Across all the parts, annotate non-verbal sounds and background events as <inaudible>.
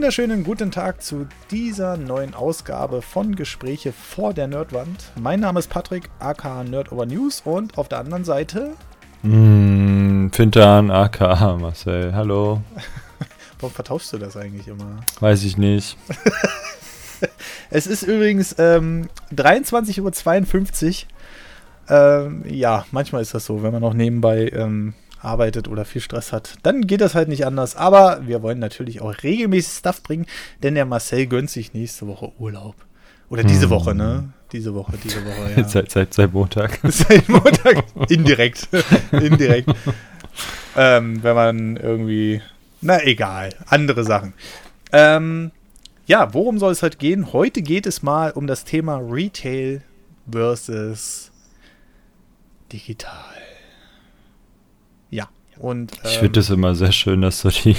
wunderschönen guten Tag zu dieser neuen Ausgabe von Gespräche vor der Nerdwand. Mein Name ist Patrick, aka Nerd Over News und auf der anderen Seite. Mm, Fintan, aka Marcel. Hallo. <laughs> Warum vertauschst du das eigentlich immer? Weiß ich nicht. <laughs> es ist übrigens ähm, 23.52 Uhr. Ähm, ja, manchmal ist das so, wenn man noch nebenbei ähm, arbeitet oder viel Stress hat, dann geht das halt nicht anders. Aber wir wollen natürlich auch regelmäßig Stuff bringen, denn der Marcel gönnt sich nächste Woche Urlaub. Oder diese hm. Woche, ne? Diese Woche, diese Woche, ja. <laughs> seit, seit, seit Montag. <laughs> seit Montag. <laughs> Indirekt. Indirekt. ähm, wenn man irgendwie. Na, egal. Andere Sachen. Ähm, ja, worum soll es heute gehen? Heute geht es mal um das Thema Retail versus digital. Und, ähm, ich finde es immer sehr schön, dass du die,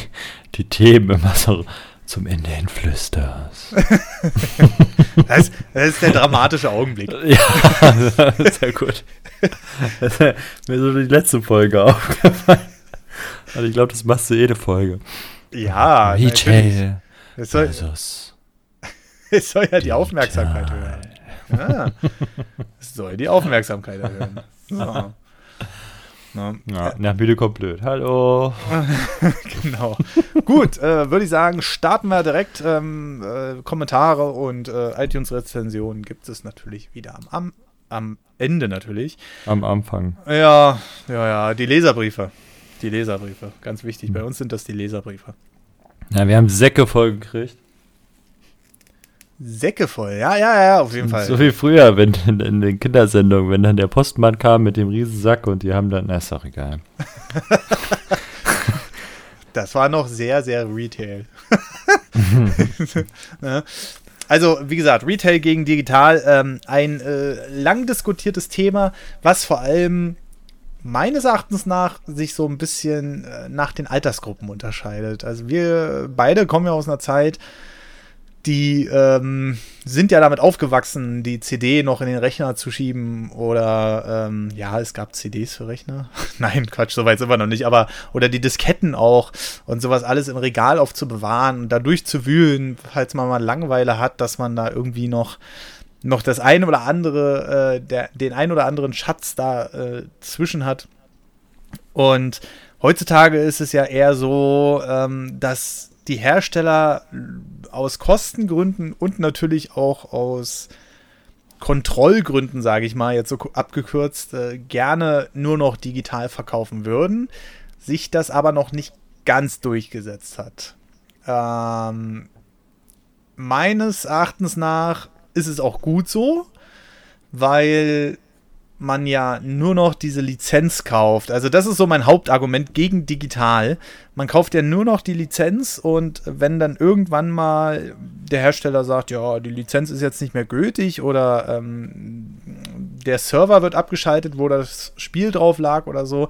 die Themen immer so zum Ende hin flüsterst. <laughs> das, das, ist der dramatische Augenblick. Ja, <laughs> sehr gut. Das ist mir so die letzte Folge <laughs> aufgefallen. Also ich glaube, das machst du jede Folge. Ja, Retail. Es soll, es soll ja die Aufmerksamkeit hören. Ja, es soll die Aufmerksamkeit erhöhen. So. Ne? Ja, nach müde kommt blöd. Hallo. <laughs> genau. Gut, äh, würde ich sagen, starten wir direkt. Ähm, äh, Kommentare und äh, iTunes-Rezensionen gibt es natürlich wieder am, am, am Ende natürlich. Am Anfang. Ja, ja, ja. Die Leserbriefe. Die Leserbriefe. Ganz wichtig. Hm. Bei uns sind das die Leserbriefe. Ja, wir haben Säcke voll gekriegt. Säcke voll. Ja, ja, ja, auf jeden Fall. So wie früher, wenn in, den Kindersendungen, wenn dann der Postmann kam mit dem Riesensack und die haben dann, na, ist doch egal. <laughs> das war noch sehr, sehr Retail. <laughs> <laughs> also, wie gesagt, Retail gegen Digital, ähm, ein äh, lang diskutiertes Thema, was vor allem meines Erachtens nach sich so ein bisschen äh, nach den Altersgruppen unterscheidet. Also wir beide kommen ja aus einer Zeit, die ähm, sind ja damit aufgewachsen, die CD noch in den Rechner zu schieben oder ähm, ja, es gab CDs für Rechner. <laughs> Nein, Quatsch, soweit sind wir noch nicht, aber oder die Disketten auch und sowas alles im Regal aufzubewahren und da durchzuwühlen, falls man mal Langeweile hat, dass man da irgendwie noch noch das eine oder andere, äh, der, den ein oder anderen Schatz da äh, zwischen hat. Und heutzutage ist es ja eher so, ähm, dass die Hersteller aus Kostengründen und natürlich auch aus Kontrollgründen, sage ich mal, jetzt so abgekürzt, äh, gerne nur noch digital verkaufen würden, sich das aber noch nicht ganz durchgesetzt hat. Ähm, meines Erachtens nach ist es auch gut so, weil man ja nur noch diese Lizenz kauft. Also das ist so mein Hauptargument gegen digital. Man kauft ja nur noch die Lizenz und wenn dann irgendwann mal der Hersteller sagt, ja, die Lizenz ist jetzt nicht mehr gültig oder ähm, der Server wird abgeschaltet, wo das Spiel drauf lag oder so,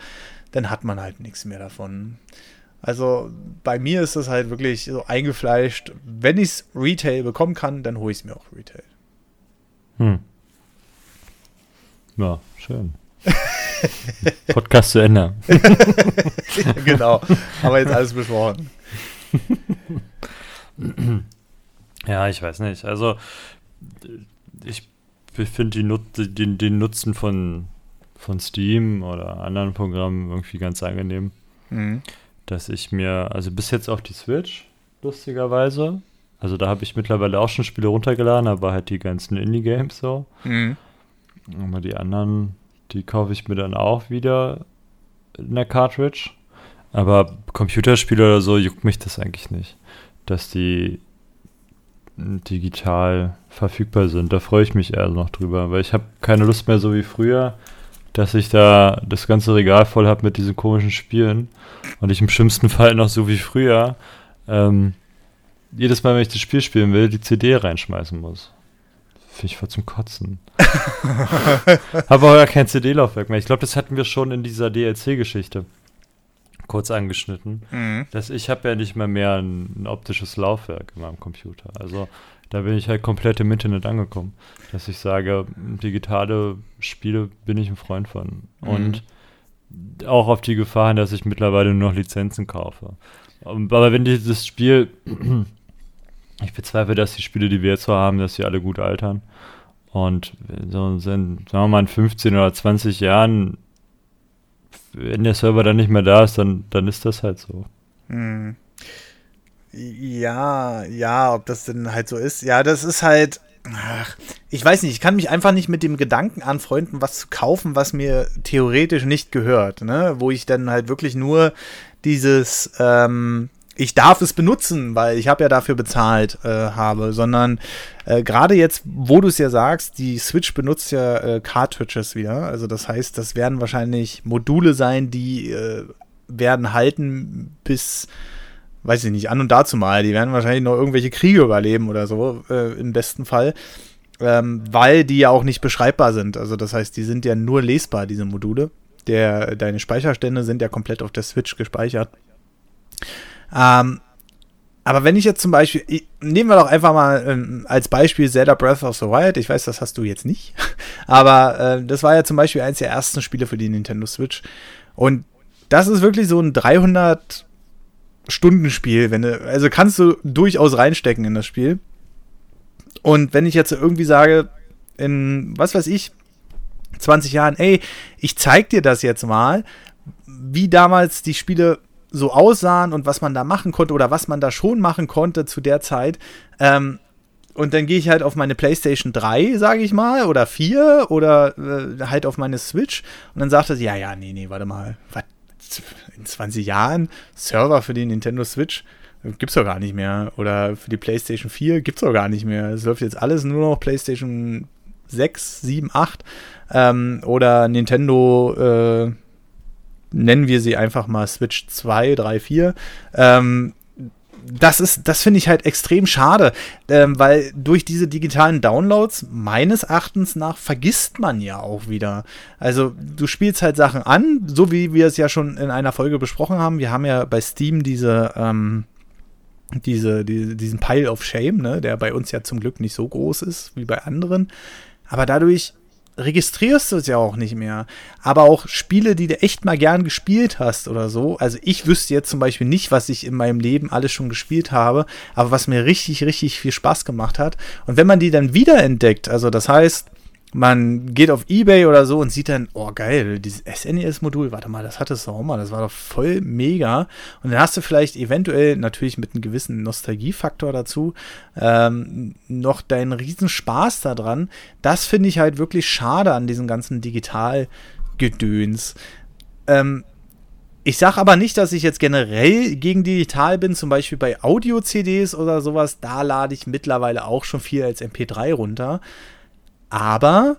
dann hat man halt nichts mehr davon. Also bei mir ist das halt wirklich so eingefleischt. Wenn ich es Retail bekommen kann, dann hole ich es mir auch Retail. Hm. Ja, schön. <laughs> Podcast zu Ende. <laughs> genau. Aber jetzt alles besprochen. <clears throat> ja, ich weiß nicht. Also, ich finde Nut den, den, Nutzen von, von Steam oder anderen Programmen irgendwie ganz angenehm. Mhm. Dass ich mir, also bis jetzt auf die Switch, lustigerweise. Also, da habe ich mittlerweile auch schon Spiele runtergeladen, aber halt die ganzen Indie-Games so. Mhm. Aber die anderen, die kaufe ich mir dann auch wieder in der Cartridge. Aber Computerspiele oder so juckt mich das eigentlich nicht, dass die digital verfügbar sind. Da freue ich mich eher noch drüber, weil ich habe keine Lust mehr so wie früher, dass ich da das ganze Regal voll habe mit diesen komischen Spielen und ich im schlimmsten Fall noch so wie früher ähm, jedes Mal, wenn ich das Spiel spielen will, die CD reinschmeißen muss. Ich voll zum Kotzen. <laughs> Habe aber kein CD-Laufwerk mehr. Ich glaube, das hatten wir schon in dieser DLC-Geschichte kurz angeschnitten. Mhm. Dass ich habe ja nicht mehr mehr ein, ein, optisches Laufwerk in meinem Computer. Also da bin ich halt komplett im Internet angekommen. Dass ich sage, digitale Spiele bin ich ein Freund von. Mhm. Und auch auf die Gefahr hin, dass ich mittlerweile nur noch Lizenzen kaufe. Aber wenn dieses Spiel ich bezweifle, dass die Spiele, die wir jetzt so haben, dass sie alle gut altern. Und so sind, sagen wir mal, in 15 oder 20 Jahren, wenn der Server dann nicht mehr da ist, dann, dann ist das halt so. Hm. Ja, ja, ob das denn halt so ist. Ja, das ist halt. Ach, ich weiß nicht, ich kann mich einfach nicht mit dem Gedanken anfreunden, was zu kaufen, was mir theoretisch nicht gehört, ne? Wo ich dann halt wirklich nur dieses, ähm, ich darf es benutzen, weil ich habe ja dafür bezahlt äh, habe, sondern äh, gerade jetzt, wo du es ja sagst, die Switch benutzt ja äh, Cartridges wieder. Also das heißt, das werden wahrscheinlich Module sein, die äh, werden halten bis, weiß ich nicht, an und dazu mal. Die werden wahrscheinlich noch irgendwelche Kriege überleben oder so, äh, im besten Fall. Ähm, weil die ja auch nicht beschreibbar sind. Also das heißt, die sind ja nur lesbar, diese Module. Der, deine Speicherstände sind ja komplett auf der Switch gespeichert. Ähm, aber wenn ich jetzt zum Beispiel, ich, nehmen wir doch einfach mal ähm, als Beispiel Zelda Breath of the Wild. Ich weiß, das hast du jetzt nicht. <laughs> Aber äh, das war ja zum Beispiel eines der ersten Spiele für die Nintendo Switch. Und das ist wirklich so ein 300 Stunden-Spiel. Wenn du, also kannst du durchaus reinstecken in das Spiel. Und wenn ich jetzt irgendwie sage, in, was weiß ich, 20 Jahren, ey, ich zeig dir das jetzt mal, wie damals die Spiele so aussahen und was man da machen konnte oder was man da schon machen konnte zu der Zeit. Ähm, und dann gehe ich halt auf meine PlayStation 3, sage ich mal, oder 4 oder äh, halt auf meine Switch und dann sagt er, ja, ja, nee, nee, warte mal, was, in 20 Jahren Server für die Nintendo Switch gibt's doch gar nicht mehr oder für die PlayStation 4 gibt's doch gar nicht mehr. Es läuft jetzt alles nur noch PlayStation 6, 7, 8 ähm, oder Nintendo äh, nennen wir sie einfach mal Switch 2, 3, 4. Ähm, das ist, das finde ich halt extrem schade, ähm, weil durch diese digitalen Downloads meines Erachtens nach vergisst man ja auch wieder. Also du spielst halt Sachen an, so wie wir es ja schon in einer Folge besprochen haben. Wir haben ja bei Steam diese, ähm, diese, die, diesen Pile of Shame, ne, der bei uns ja zum Glück nicht so groß ist wie bei anderen. Aber dadurch registrierst du es ja auch nicht mehr. Aber auch Spiele, die du echt mal gern gespielt hast oder so. Also ich wüsste jetzt zum Beispiel nicht, was ich in meinem Leben alles schon gespielt habe, aber was mir richtig, richtig viel Spaß gemacht hat. Und wenn man die dann wiederentdeckt, also das heißt, man geht auf Ebay oder so und sieht dann, oh geil, dieses SNES-Modul, warte mal, das hattest du auch mal, das war doch voll mega. Und dann hast du vielleicht eventuell natürlich mit einem gewissen Nostalgiefaktor dazu ähm, noch deinen riesen Spaß daran. Das finde ich halt wirklich schade an diesem ganzen Digitalgedöns. Ähm, ich sage aber nicht, dass ich jetzt generell gegen digital bin, zum Beispiel bei Audio-CDs oder sowas. Da lade ich mittlerweile auch schon viel als MP3 runter aber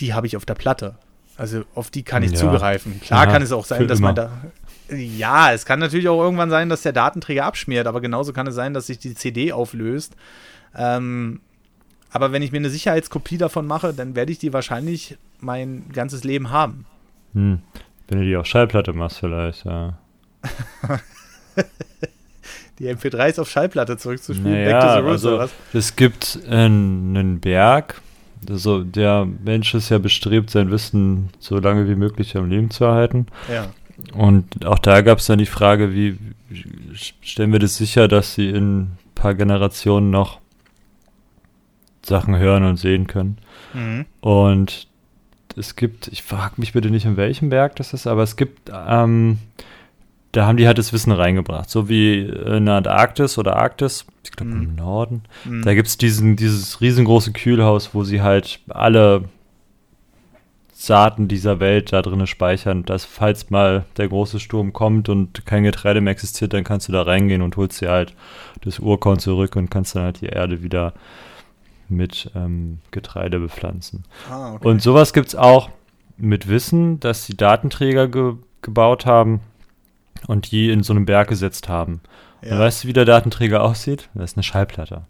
die habe ich auf der Platte. Also auf die kann ich ja. zugreifen. Klar ja, kann es auch sein, dass immer. man da. Ja, es kann natürlich auch irgendwann sein, dass der Datenträger abschmiert, aber genauso kann es sein, dass sich die CD auflöst. Ähm, aber wenn ich mir eine Sicherheitskopie davon mache, dann werde ich die wahrscheinlich mein ganzes Leben haben. Hm. Wenn du die auf Schallplatte machst, vielleicht, ja. <laughs> die MP3s auf Schallplatte zurückzuspielen. Naja, Back to the Roots also, oder was? Es gibt einen Berg, also der Mensch ist ja bestrebt, sein Wissen so lange wie möglich am Leben zu erhalten. Ja. Und auch da gab es dann die Frage, wie stellen wir das sicher, dass sie in ein paar Generationen noch Sachen hören und sehen können. Mhm. Und es gibt, ich frage mich bitte nicht, in welchem Berg das ist, aber es gibt ähm, da haben die halt das Wissen reingebracht. So wie in der Antarktis oder Arktis, ich glaube mm. im. Norden. Mm. Da gibt es dieses riesengroße Kühlhaus, wo sie halt alle Saaten dieser Welt da drin speichern, dass falls mal der große Sturm kommt und kein Getreide mehr existiert, dann kannst du da reingehen und holst dir halt das Urkorn zurück und kannst dann halt die Erde wieder mit ähm, Getreide bepflanzen. Ah, okay. Und sowas gibt es auch mit Wissen, dass die Datenträger ge gebaut haben und die in so einem Berg gesetzt haben. Ja. Und weißt du, wie der Datenträger aussieht? Das ist eine Schallplatte.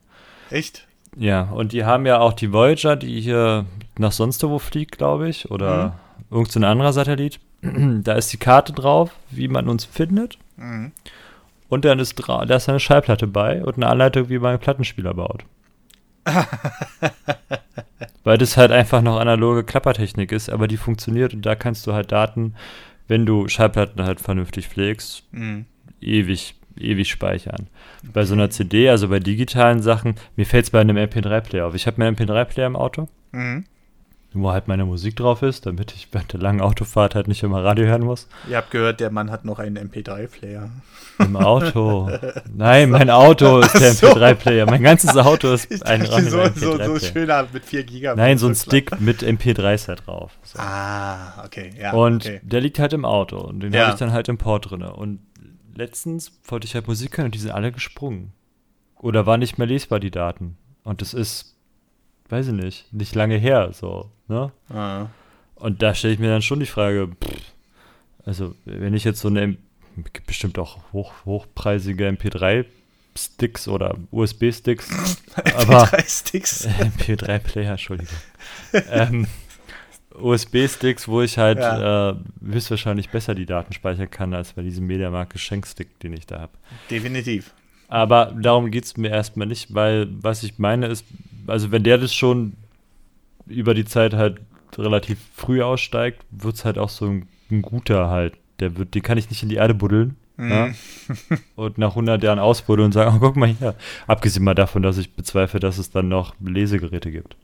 Echt? Ja, und die haben ja auch die Voyager, die hier nach sonst wo fliegt, glaube ich, oder mhm. irgendein anderer Satellit. da ist die Karte drauf, wie man uns findet. Mhm. Und dann ist da ist eine Schallplatte bei und eine Anleitung, wie man einen Plattenspieler baut. <laughs> Weil das halt einfach noch analoge Klappertechnik ist, aber die funktioniert und da kannst du halt Daten wenn du Schallplatten halt vernünftig pflegst, mhm. ewig ewig speichern. Bei so einer CD, also bei digitalen Sachen, mir fällt es bei einem MP3-Player auf. Ich habe mir einen MP3-Player im Auto, Mhm. Wo halt meine Musik drauf ist, damit ich während der langen Autofahrt halt nicht immer Radio hören muss. Ihr habt gehört, der Mann hat noch einen MP3-Player. Im Auto. <laughs> Nein, mein Auto ist der Ach so. MP3-Player. Mein ganzes Auto ist <laughs> ein dachte, reiner so, so, so MP3-Player. schöner mit 4 Gigabyte. Nein, so ein. Stick mit MP3s da drauf. So. Ah, okay, ja. und okay. der liegt halt im Auto und den Ja. habe ich dann halt im Port drin. Und letztens wollte ich halt Musik hören und die sind alle gesprungen. Oder war nicht mehr lesbar, die Daten. Und das ist, weiß ich nicht, nicht lange her, so, ne? Ah. Und da stelle ich mir dann schon die Frage, pff, also wenn ich jetzt so eine, gibt bestimmt auch hoch, hochpreisige MP3-Sticks oder USB-Sticks, <laughs> aber MP3 Sticks. <laughs> MP3-Player, Entschuldigung. ähm, USB-Sticks, wo ich halt Ja. äh, höchstwahrscheinlich besser die Daten speichern kann, als bei diesem Mediamarkt Geschenkstick, den ich da habe. Definitiv. Aber darum geht es mir erstmal nicht, weil was ich meine ist, also wenn der das schon über die Zeit halt relativ früh aussteigt, wird es halt auch so ein, ein guter halt. Der wird, den kann ich nicht in die Erde buddeln. Mhm. Ja? <laughs> Und nach 100 Jahren ausbuddeln und sagen, oh, guck mal hier. Abgesehen mal davon, dass ich bezweifle, dass es dann noch Lesegeräte gibt.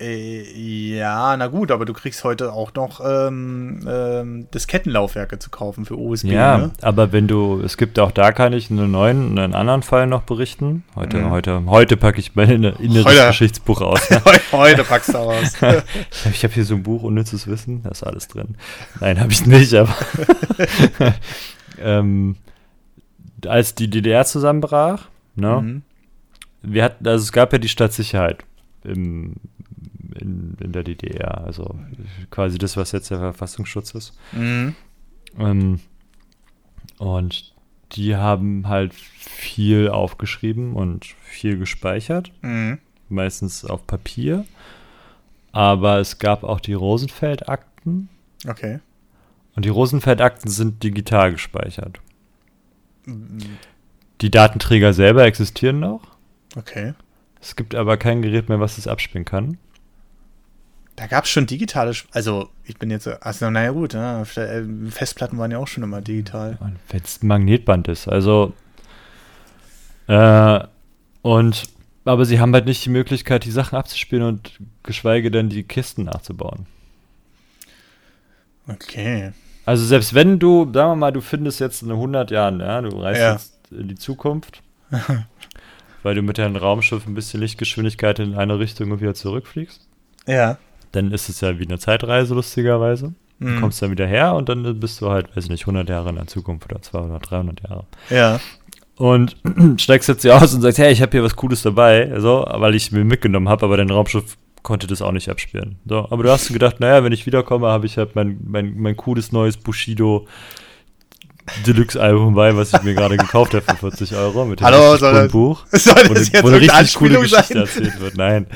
Äh, ja, na gut, aber du kriegst heute auch noch ähm, ähm, Diskettenlaufwerke zu kaufen für USB. Ja, Ne? aber wenn du, es gibt auch da kann ich einen neuen, einen anderen Fall noch berichten. Heute, Mhm. heute, heute packe ich mein inner- inneres <laughs> Heute. Geschichtsbuch aus. <laughs> heute packst du aus. <laughs> Ich habe hier so ein Buch Unnützes Wissen, da ist alles drin. Nein, habe ich nicht, aber ähm, als die DDR zusammenbrach, ne, Mhm. wir hatten, also es gab ja die Stadtsicherheit im, in, in der DDR, also quasi das, was jetzt der Verfassungsschutz ist. Mhm. Ähm, und die haben halt viel aufgeschrieben und viel gespeichert, Mhm. meistens auf Papier. Aber es gab auch die Rosenfeld-Akten Okay. und die Rosenfeld-Akten sind digital gespeichert. Mhm. Die Datenträger selber existieren noch. Okay. Es gibt aber kein Gerät mehr, was das abspielen kann. Da gab es schon digitale, also ich bin jetzt, also naja gut, ja, äh, Festplatten waren ja auch schon immer digital. Wenn es ein Magnetband ist. Also, äh, und, aber sie haben halt nicht die Möglichkeit, die Sachen abzuspielen und geschweige denn die Kisten nachzubauen. Okay. Also selbst wenn du, sagen wir mal, du findest jetzt in 100 Jahren, ja, du reist Ja. jetzt in die Zukunft, <laughs> weil du mit deinem Raumschiff ein bisschen Lichtgeschwindigkeit in eine Richtung und wieder zurückfliegst, Ja. Dann ist es ja wie eine Zeitreise, lustigerweise. Du Mhm. kommst dann wieder her und dann bist du halt, weiß ich nicht, 100 Jahre in der Zukunft oder 200, 300 Jahre. Ja. Und <clears throat> steigst jetzt hier aus und sagst, hey, ich habe hier was Cooles dabei, so, weil ich mir mitgenommen habe, aber dein Raumschiff konnte das auch nicht abspielen. So, aber du hast gedacht, naja, wenn ich wiederkomme, habe ich halt mein, mein, mein cooles neues Bushido Deluxe-Album bei, was ich mir gerade gekauft habe für 40 Euro mit dem Hallo, soll coolen das- Buch. Soll Wo, das eine- jetzt wo eine richtig coole Geschichte sein? erzählt wird. Nein.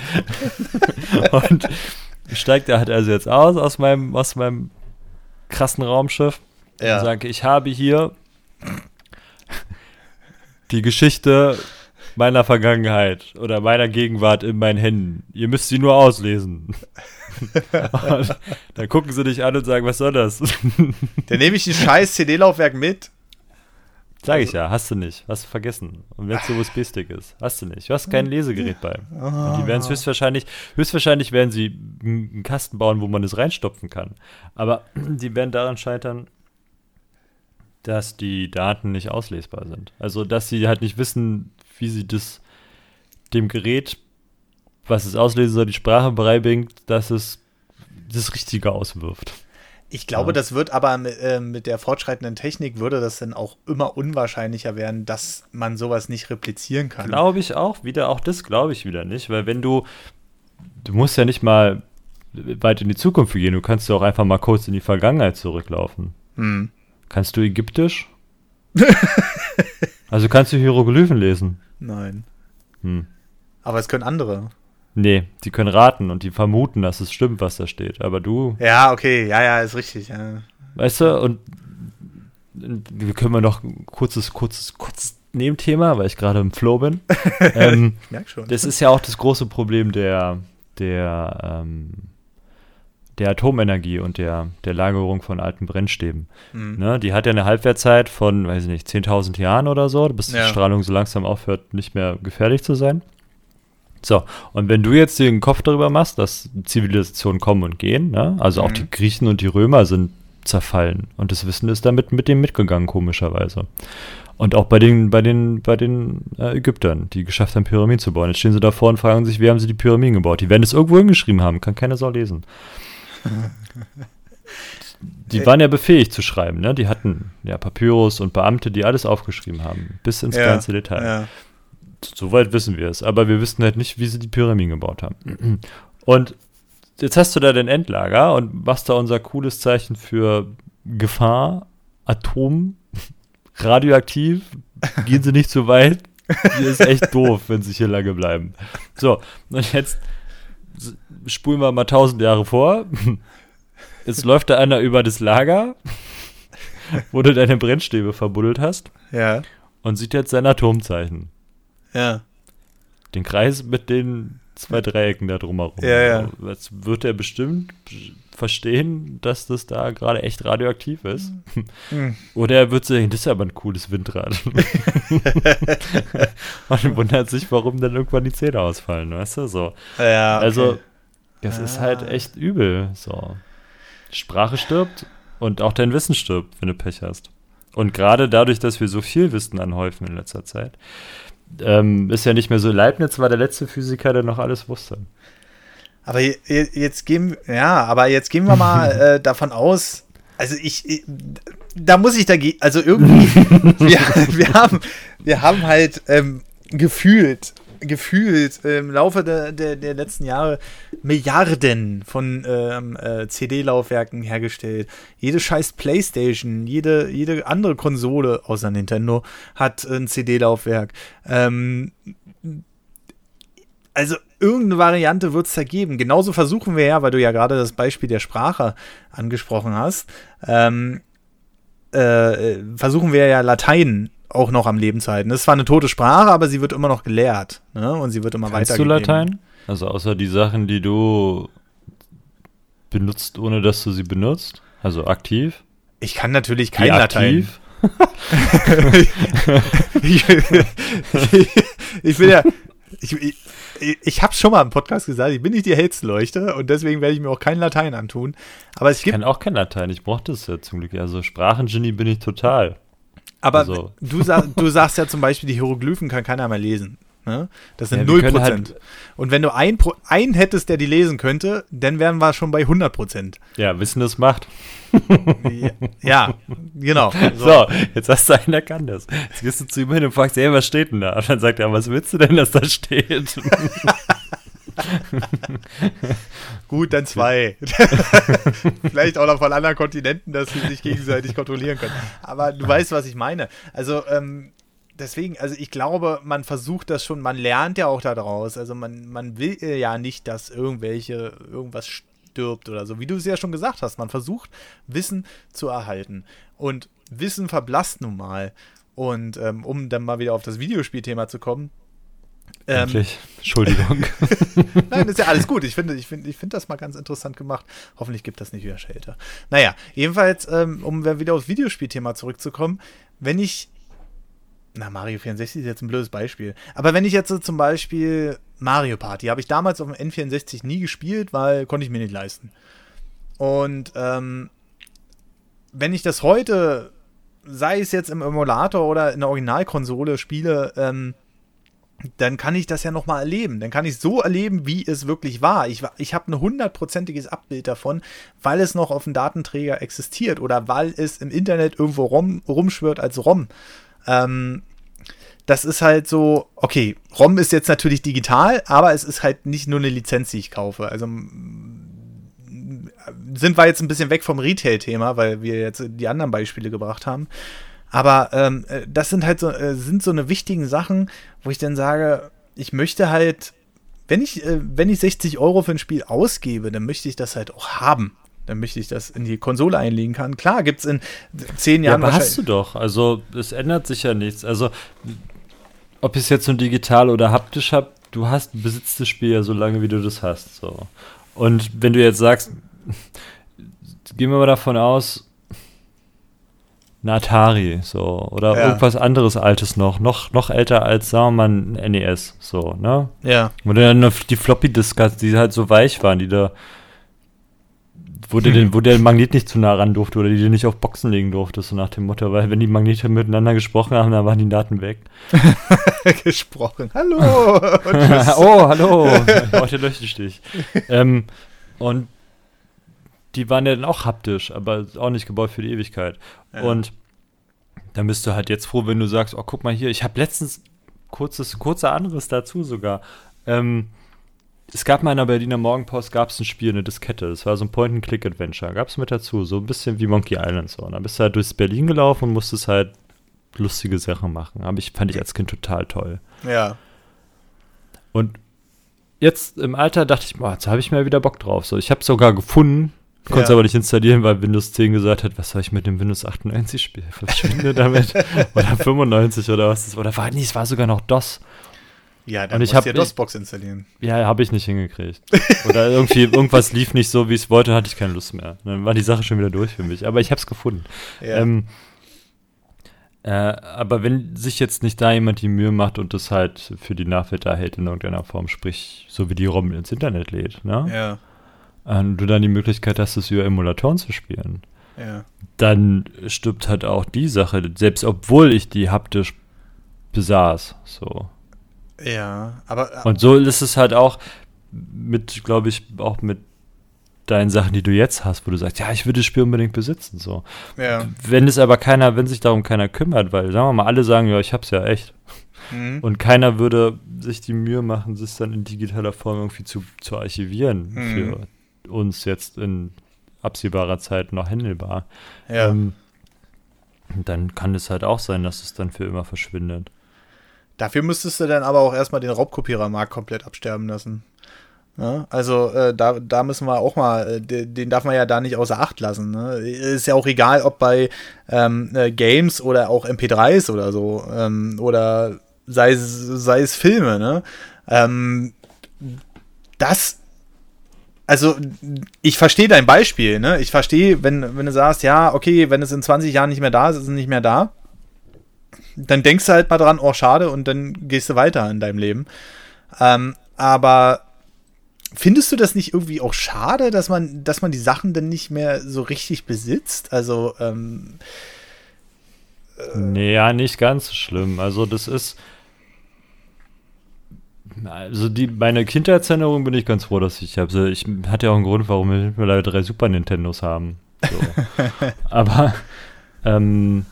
<laughs> und steigt er halt also jetzt aus aus meinem, aus meinem krassen Raumschiff und Ja. sage, ich habe hier die Geschichte meiner Vergangenheit oder meiner Gegenwart in meinen Händen. Ihr müsst sie nur auslesen. <laughs> und dann gucken sie dich an und sagen, was soll das? Dann nehme ich ein scheiß CD-Laufwerk mit. Sag ich ja, hast du nicht. Hast du vergessen. Und wenn es so USB-Stick ist, hast du nicht. Du hast kein Lesegerät bei. Und die werden es höchstwahrscheinlich, höchstwahrscheinlich werden sie einen Kasten bauen, wo man es reinstopfen kann. Aber <clears throat> die werden daran scheitern, dass die Daten nicht auslesbar sind. Also, dass sie halt nicht wissen, wie sie das dem Gerät, was es auslesen soll, die Sprache beibringt, dass es das Richtige auswirft. Ich glaube, Ja. das wird aber mit, äh, mit der fortschreitenden Technik würde das dann auch immer unwahrscheinlicher werden, dass man sowas nicht replizieren kann. Glaube ich auch wieder, auch das glaube ich wieder nicht, weil wenn du, du musst ja nicht mal weit in die Zukunft gehen, du kannst ja auch einfach mal kurz in die Vergangenheit zurücklaufen. Hm. Kannst du Ägyptisch? <laughs> also kannst du Hieroglyphen lesen? Nein. Hm. Aber es können andere. Nee, die können raten und die vermuten, dass es stimmt, was da steht. Aber du, Ja, okay, ja, ja, ist richtig. Ja. weißt du, und wir können wir noch ein kurzes, kurzes, kurzes Nebenthema, weil ich gerade im Flow bin. <laughs> ähm, Ich merk schon. Das ist ja auch das große Problem der, der ähm, der Atomenergie und der, der Lagerung von alten Brennstäben. Mhm. Ne, die hat ja eine Halbwertzeit von, weiß ich nicht, 10.000 Jahren oder so, bis ja. die Strahlung so langsam aufhört, nicht mehr gefährlich zu sein. So, und wenn du jetzt den Kopf darüber machst, dass Zivilisationen kommen und gehen, ne? also mhm. auch die Griechen und die Römer sind zerfallen und das Wissen ist damit mit dem mitgegangen, komischerweise. Und auch bei den, bei den, bei den äh, Ägyptern, die geschafft haben, Pyramiden zu bauen. Jetzt stehen sie davor und fragen sich, wie haben sie die Pyramiden gebaut? Die werden es irgendwo hingeschrieben haben, kann keine Sau lesen. <laughs> die waren ja befähigt zu schreiben, ne? Die hatten ja Papyrus und Beamte, die alles aufgeschrieben haben, bis ins ja, kleinste Detail. Ja. Soweit wissen wir es, aber wir wissen halt nicht, wie sie die Pyramiden gebaut haben. Und jetzt hast du da den Endlager und machst da unser cooles Zeichen für Gefahr, Atom, <laughs> radioaktiv, gehen sie nicht zu weit. Hier ist echt doof, wenn sie hier lange bleiben. So, und jetzt spulen wir mal tausend Jahre vor. <laughs> Jetzt läuft da einer über das Lager, <laughs> wo du deine Brennstäbe verbuddelt hast. Ja. Und sieht jetzt sein Atomzeichen. Ja. Den Kreis mit den zwei Dreiecken da drumherum. Ja, ja. Jetzt wird er bestimmt verstehen, dass das da gerade echt radioaktiv ist. Mhm. <laughs> Oder er wird sagen, das ist aber ein cooles Windrad. <laughs> Und wundert sich, warum dann irgendwann die Zähne ausfallen, weißt du? So. Ja, okay. Also, das ah. ist halt echt übel. So. Sprache stirbt und auch dein Wissen stirbt, wenn du Pech hast. Und gerade dadurch, dass wir so viel Wissen anhäufen in letzter Zeit, ähm, ist ja nicht mehr so. Leibniz war der letzte Physiker, der noch alles wusste. Aber jetzt gehen, ja, aber jetzt gehen wir mal <laughs> äh, davon aus, also ich, ich, da muss ich dagegen, also irgendwie, <laughs> wir, wir, haben, wir haben halt ähm, gefühlt gefühlt im Laufe der, der, der letzten Jahre Milliarden von ähm, äh, CD-Laufwerken hergestellt. Jede scheiß Playstation, jede, jede andere Konsole außer Nintendo hat ein CD-Laufwerk. Ähm, also irgendeine Variante wird es da geben. Genauso versuchen wir ja, weil du ja gerade das Beispiel der Sprache angesprochen hast, ähm, äh, versuchen wir ja Latein auch noch am Leben zu halten. Das ist zwar eine tote Sprache, aber sie wird immer noch gelehrt. Ne? Und sie wird immer weiter. du Latein? Also außer die Sachen, die du benutzt, ohne dass du sie benutzt? Also aktiv? Ich kann natürlich kein Latein. ich, <laughs> ich, ich bin ja. Ich, ich, ich habe schon mal im Podcast gesagt, ich bin nicht die hellste Leuchte und deswegen werde ich mir auch kein Latein antun. Aber es ich gibt, kann auch kein Latein, ich brauchte es ja zum Glück. Also Sprachengenie bin ich total. Aber also. <laughs> du, sag, du sagst ja zum Beispiel, die Hieroglyphen kann keiner mehr lesen. Ne? Das sind ja, 0%. Halt und wenn du einen, einen hättest, der die lesen könnte, dann wären wir schon bei 100%. Ja, Wissen das macht. ja, ja, genau. So. so. jetzt hast du einen, der kann das. Jetzt gehst du zu ihm hin und fragst, ey, was steht denn da? Und dann sagt er, was willst du denn, dass da steht? <laughs> <laughs> Gut, dann zwei. <laughs> Vielleicht auch noch von anderen Kontinenten, dass sie sich gegenseitig kontrollieren können. Aber du weißt, was ich meine. Also, ähm, deswegen, also ich glaube, man versucht das schon, man lernt ja auch daraus. Also man, man will ja nicht, dass irgendwelche, irgendwas stirbt oder so. Wie du es ja schon gesagt hast, man versucht, Wissen zu erhalten. Und Wissen verblasst nun mal. Und ähm, um dann mal wieder auf das Videospielthema zu kommen, ähm, Entschuldigung. <laughs> <laughs> Nein, ist ja alles gut. Ich finde ich find, ich find das mal ganz interessant gemacht. Hoffentlich gibt das nicht wieder Shelter. Naja, jedenfalls, ähm, um wieder aufs Videospielthema zurückzukommen, wenn ich. Na, Mario 64 ist jetzt ein blödes Beispiel. Aber wenn ich jetzt so zum Beispiel Mario Party, habe ich damals auf dem N64 nie gespielt, weil konnte ich mir nicht leisten. Und ähm, wenn ich das heute, sei es jetzt im Emulator oder in der Originalkonsole spiele, ähm, dann kann ich das ja nochmal erleben. Dann kann ich so erleben, wie es wirklich war. Ich, ich habe ein hundertprozentiges Abbild davon, weil es noch auf dem Datenträger existiert oder weil es im Internet irgendwo rum, rumschwört als ROM. Ähm, das ist halt so, okay, ROM ist jetzt natürlich digital, aber es ist halt nicht nur eine Lizenz, die ich kaufe. Also sind wir jetzt ein bisschen weg vom Retail-Thema, weil wir jetzt die anderen Beispiele gebracht haben. Aber ähm, äh, das sind halt so, äh, sind so eine wichtigen Sachen, wo ich dann sage, ich möchte halt, wenn ich, äh, wenn ich 60 Euro für ein Spiel ausgebe, dann möchte ich das halt auch haben. Dann möchte ich das in die Konsole einlegen kann. Klar, gibt es in zehn Jahren. Ja, aber hast du doch. Also es ändert sich ja nichts. Also ob ich es jetzt nur digital oder haptisch habe, du hast besitzt das Spiel ja so lange, wie du das hast. So. Und wenn du jetzt sagst, gehen wir mal davon aus, ein Atari, so, oder Ja. irgendwas anderes Altes noch, noch, noch älter als, sagen wir mal, ein NES, so, ne? Ja. Wo dann noch die Floppy-Disks, die halt so weich waren, die da, wo, der, den, wo der Magnet nicht zu nah ran durfte oder die du nicht auf Boxen legen durftest, so nach dem Motto, weil wenn die Magnete miteinander gesprochen haben, dann waren die Daten weg. <laughs> gesprochen. Hallo. <laughs> Und oh, hallo, heute lösche ich dich. ähm, und die waren ja dann auch haptisch, aber auch nicht gebaut für die Ewigkeit. Ja. Und dann bist du halt jetzt froh, wenn du sagst, oh, guck mal hier, ich habe letztens kurzes, kurzer anderes dazu sogar. Ähm, es gab mal in der Berliner Morgenpost, gab es ein Spiel, eine Diskette. Das war so ein Point-and-Click-Adventure. Gab es mit dazu, so ein bisschen wie Monkey Island. So. Und dann bist du halt durchs Berlin gelaufen und musstest halt lustige Sachen machen. Aber ich fand ich als Kind total toll. Ja. Und jetzt im Alter dachte ich, boah, jetzt habe ich mal wieder Bock drauf. So, ich habe sogar gefunden, konnte es Ja. aber nicht installieren, weil Windows 10 gesagt hat, was soll ich mit dem Windows 98 spielen? Verschwinde damit. <laughs> oder 95 oder was. Oder war nee, es war sogar noch DOS. Ja, dann Und ich musst ja DOS-Box installieren. Ja, habe ich nicht hingekriegt. Oder irgendwie <laughs> irgendwas lief nicht so, wie ich es wollte, hatte ich keine Lust mehr. Dann war die Sache schon wieder durch für mich. Aber ich habe es gefunden. Ja. Ähm, äh, aber wenn sich jetzt nicht da jemand die Mühe macht und das halt für die Nachwelt erhält in irgendeiner Form, sprich, so wie die ROM ins Internet lädt, ne? ja. Und du dann die Möglichkeit hast, es über Emulatoren zu spielen, Ja. dann stirbt halt auch die Sache, selbst obwohl ich die haptisch besaß. So. Ja. Aber. Und so ist es halt auch mit, glaube ich, auch mit deinen Sachen, die du jetzt hast, wo du sagst, ja, ich würde das Spiel unbedingt besitzen. So. ja. Wenn es aber keiner, wenn sich darum keiner kümmert, weil, sagen wir mal, alle sagen, ja, ich hab's ja echt. Mhm. Und keiner würde sich die Mühe machen, es dann in digitaler Form irgendwie zu, zu archivieren Mhm. für uns jetzt in absehbarer Zeit noch handelbar. Ja. Ähm, dann kann es halt auch sein, dass es dann für immer verschwindet. Dafür müsstest du dann aber auch erstmal den Raubkopierermarkt komplett absterben lassen. Ja, also äh, da, da müssen wir auch mal, äh, de- den darf man ja da nicht außer Acht lassen. Ne? Ist ja auch egal, ob bei ähm, äh, Games oder auch MP3s oder so ähm, oder sei es, sei es Filme. Ne? Ähm, das, also ich verstehe dein Beispiel. Ne? Ich verstehe, wenn, wenn du sagst, ja, okay, wenn es in 20 Jahren nicht mehr da ist, ist es nicht mehr da dann denkst du halt mal dran, oh, schade, und dann gehst du weiter in deinem Leben. Ähm, aber findest du das nicht irgendwie auch schade, dass man, dass man die Sachen dann nicht mehr so richtig besitzt? Also, ähm, Nee, ja, nicht ganz so schlimm. Also das ist. Also die, meine Kindheitserinnerung bin ich ganz froh, dass ich habe. Ich hatte ja auch einen Grund, warum wir mittlerweile drei Super Nintendos haben. So. <laughs> Aber ähm,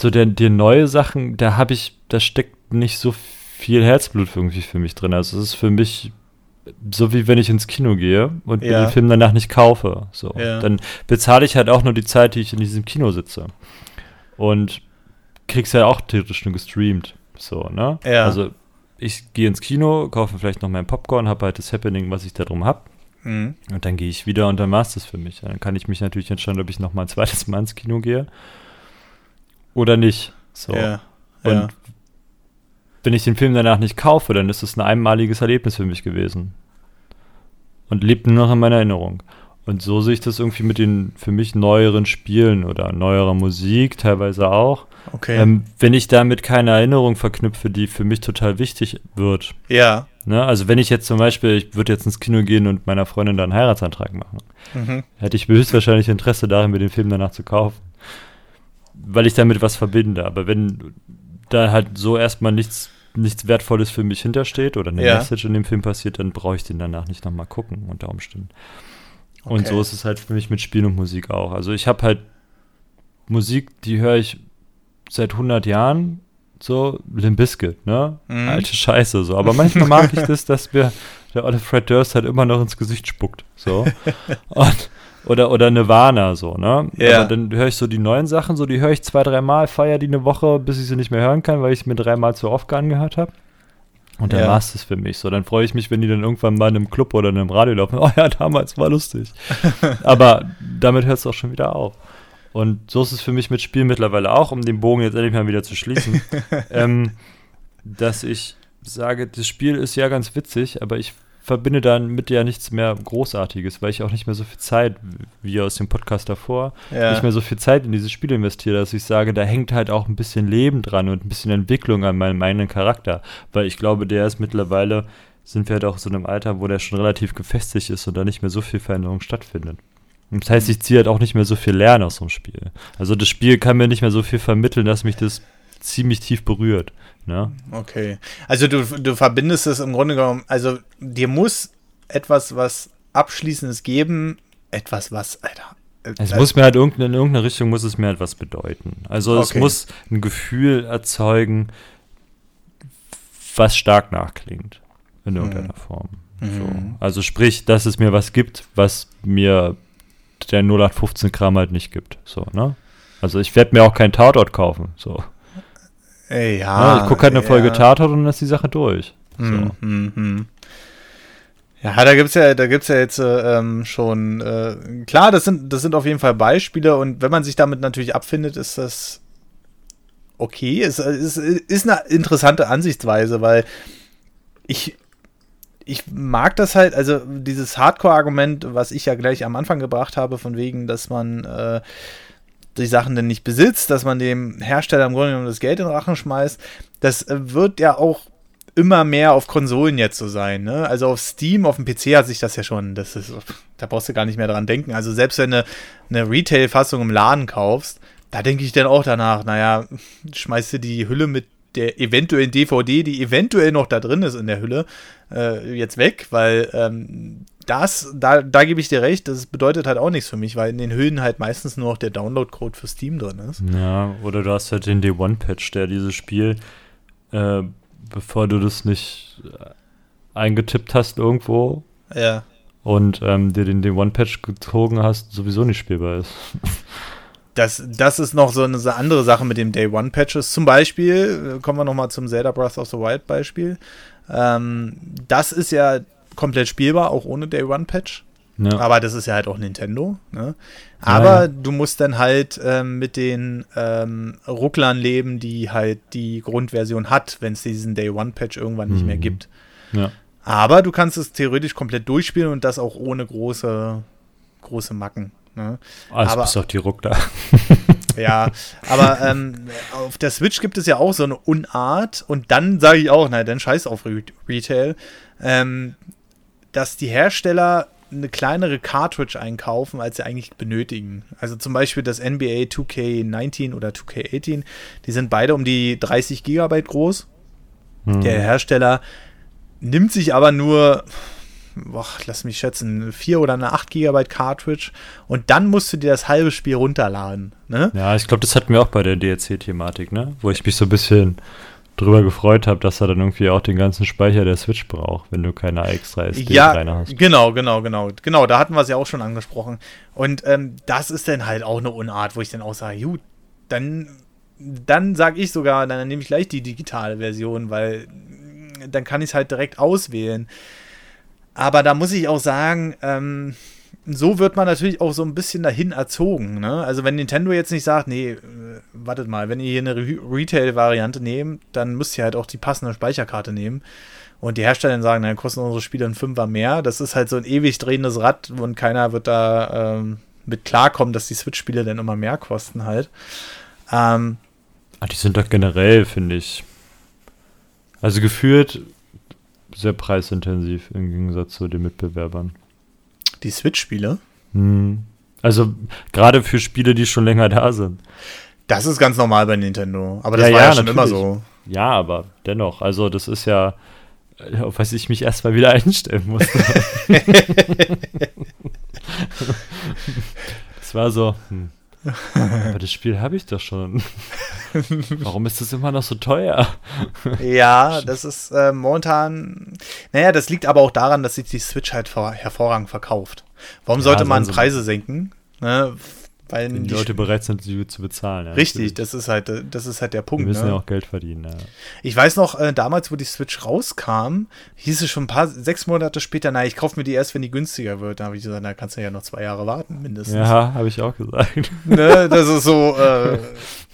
so der, die neue Sachen, da habe ich, da steckt nicht so viel Herzblut irgendwie für mich drin. Also es ist für mich so wie wenn ich ins Kino gehe und Ja. den Film danach nicht kaufe. So. Ja. Dann bezahle ich halt auch nur die Zeit, die ich in diesem Kino sitze. Und krieg's ja auch theoretisch nur gestreamt. So, ne? Ja. Also ich gehe ins Kino, kaufe vielleicht noch mein Popcorn, habe halt das Happening, was ich da drum hab. mh, Und dann gehe ich wieder und dann war's das für mich. Dann kann ich mich natürlich entscheiden, ob ich noch mal ein zweites Mal ins Kino gehe oder nicht. So. ja, Und ja, wenn ich den Film danach nicht kaufe, dann ist es ein einmaliges Erlebnis für mich gewesen. Und lebt nur noch in meiner Erinnerung. Und so sehe ich das irgendwie mit den für mich neueren Spielen oder neuerer Musik teilweise auch. okay. Ähm, wenn ich damit keine Erinnerung verknüpfe, die für mich total wichtig wird. ja, Ne? Also wenn ich jetzt zum Beispiel, ich würde jetzt ins Kino gehen und meiner Freundin da einen Heiratsantrag machen, mhm, hätte ich höchstwahrscheinlich Interesse darin, mir den Film danach zu kaufen. Weil ich damit was verbinde. Aber wenn da halt so erstmal nichts, nichts Wertvolles für mich hintersteht oder eine Ja. Message in dem Film passiert, dann brauche ich den danach nicht nochmal gucken unter Umständen. Und so ist es halt für mich mit Spielen und Musik auch. Also ich habe halt Musik, die höre ich seit 100 Jahren, so Limp Bizkit, ne? Mhm. Alte Scheiße, so. Aber manchmal mag ich das, dass mir der olle Fred Durst halt immer noch ins Gesicht spuckt, so. <laughs> Und, oder, oder Nirvana, so, ne? Ja. Aber dann höre ich so die neuen Sachen, so, die höre ich zwei, dreimal, feiere die eine Woche, bis ich sie nicht mehr hören kann, weil ich es mir dreimal zu oft angehört habe. Und dann Ja. war es das für mich. So, dann freue ich mich, wenn die dann irgendwann mal in einem Club oder in einem Radio laufen. <laughs> Oh ja, damals war lustig. <laughs> Aber damit hört es auch schon wieder auf. Und so ist es für mich mit Spielen mittlerweile auch, um den Bogen jetzt endlich mal wieder zu schließen, <laughs> ähm, dass ich sage, das Spiel ist ja ganz witzig, aber ich verbinde dann mit ja nichts mehr Großartiges, weil ich auch nicht mehr so viel Zeit, wie aus dem Podcast davor, ja. nicht mehr so viel Zeit in dieses Spiel investiere, dass ich sage, da hängt halt auch ein bisschen Leben dran und ein bisschen Entwicklung an meinem eigenen Charakter. Weil ich glaube, der ist mittlerweile, sind wir halt auch so in einem Alter, wo der schon relativ gefestigt ist und da nicht mehr so viel Veränderung stattfindet. Und das heißt, ich ziehe halt auch nicht mehr so viel Lernen aus dem Spiel. Also das Spiel kann mir nicht mehr so viel vermitteln, dass mich das ziemlich tief berührt. Ne? Okay. Also du, du verbindest es im Grunde genommen, also dir muss etwas, was Abschließendes geben, etwas, was, Alter. Äh, es muss mir halt in irgendeiner Richtung muss es mir etwas bedeuten. Also okay. es muss ein Gefühl erzeugen, was stark nachklingt. In irgendeiner mhm. Form. So. Mhm. Also sprich, dass es mir was gibt, was mir der 0815 Kram halt nicht gibt. So, ne? Also ich werde mir auch keinen Tatort kaufen. So. Ey, ja, ja, ich gucke halt eine Folge ja. Tatort und dann ist die Sache durch. So. Mm, mm, mm. Ja, da gibt's ja, da gibt's ja jetzt ähm, schon äh, klar, das sind, das sind auf jeden Fall Beispiele und wenn man sich damit natürlich abfindet, ist das okay. Es ist, ist eine interessante Ansichtsweise, weil ich ich mag das halt, also dieses Hardcore-Argument, was ich ja gleich am Anfang gebracht habe, von wegen, dass man äh, die Sachen denn nicht besitzt, dass man dem Hersteller im Grunde genommen das Geld in den Rachen schmeißt, das äh, wird ja auch immer mehr auf Konsolen jetzt so sein. Ne? Also auf Steam, auf dem PC hat sich das ja schon, das ist, da brauchst du gar nicht mehr dran denken. Also selbst wenn du eine Retail-Fassung im Laden kaufst, da denke ich dann auch danach, naja, schmeißt du die Hülle mit der eventuellen DVD, die eventuell noch da drin ist in der Hülle, äh, jetzt weg, weil ähm, das, da, da gebe ich dir recht, das bedeutet halt auch nichts für mich, weil in den Hüllen halt meistens nur noch der Download-Code für Steam drin ist. Ja, oder du hast halt den Day-One-Patch, der dieses Spiel, äh, bevor du das nicht äh, eingetippt hast irgendwo ja. und ähm, dir den Day-One-Patch gezogen hast, sowieso nicht spielbar ist. <laughs> Das, das ist noch so eine andere Sache mit dem Day One Patches. Zum Beispiel, äh, kommen wir nochmal zum Zelda Breath of the Wild Beispiel. Ähm, das ist ja komplett spielbar, auch ohne Day One Patch. Ja. Aber das ist ja halt auch Nintendo. Ne? Aber ja, ja. du musst dann halt ähm, mit den ähm, Rucklern leben, die halt die Grundversion hat, wenn es diesen Day One Patch irgendwann mhm. nicht mehr mhm. gibt. Aber du kannst es theoretisch komplett durchspielen und das auch ohne große, große Macken. Ne? Also aber, bis auf die Ruckler. <laughs> ja, aber ähm, auf der Switch gibt es ja auch so eine Unart und dann sage ich auch, nein, dann scheiß auf Re Retail. Ähm, dass die Hersteller eine kleinere Cartridge einkaufen, als sie eigentlich benötigen. Also zum Beispiel das NBA 2K19 oder 2K18, die sind beide um die 30 Gigabyte groß. Mhm. Der Hersteller nimmt sich aber nur, boah, lass mich schätzen, 4 oder eine 8 Gigabyte Cartridge und dann musst du dir das halbe Spiel runterladen. Ne? Ja, ich glaube, das hatten wir auch bei der DLC-Thematik, ne? Wo ich mich so ein bisschen drüber gefreut habe, dass er dann irgendwie auch den ganzen Speicher der Switch braucht, wenn du keine extra SD ja, rein hast. Genau, genau, genau. Genau, da hatten wir es ja auch schon angesprochen. Und ähm, das ist dann halt auch eine Unart, wo ich dann auch sage, gut, dann, dann sage ich sogar, dann nehme ich gleich die digitale Version, weil dann kann ich es halt direkt auswählen. Aber da muss ich auch sagen, ähm, so wird man natürlich auch so ein bisschen dahin erzogen. Ne? Also wenn Nintendo jetzt nicht sagt, nee, äh, wartet mal, wenn ihr hier eine Re Retail-Variante nehmt, dann müsst ihr halt auch die passende Speicherkarte nehmen. Und die Hersteller sagen, dann kosten unsere Spiele ein Fünfer mehr. Das ist halt so ein ewig drehendes Rad und keiner wird da ähm, mit klarkommen, dass die Switch-Spiele dann immer mehr kosten halt. Ähm, die sind doch generell, finde ich. Also gefühlt sehr preisintensiv im Gegensatz zu den Mitbewerbern. Die Switch-Spiele? Hm. Also gerade für Spiele, die schon länger da sind. Das ist ganz normal bei Nintendo. Aber das ja, war ja, ja schon natürlich. immer so. Ja, aber dennoch, also das ist ja, auf was ich mich erstmal wieder <laughs> einstellen musste. <laughs> das war so, hm. Aber das Spiel habe ich doch schon. <laughs> Warum ist das immer noch so teuer? ja, das ist äh, momentan. Naja, das liegt aber auch daran, dass sich die Switch halt hervorragend verkauft. Warum sollte ja, man Preise senken? Ne? Weil Wenn die, Leute bereit sind, sie zu bezahlen. Ja, richtig, das ist halt, das ist halt der Punkt. Wir müssen ne? ja auch Geld verdienen. Ja. Ich weiß noch, äh, damals, wo die Switch rauskam, hieß es schon ein paar, sechs Monate später, na, ich kaufe mir die erst, wenn die günstiger wird. Da habe ich gesagt, na, kannst du ja noch zwei Jahre warten, mindestens. Ja, habe ich auch gesagt. <laughs> Ne, das ist so. Äh,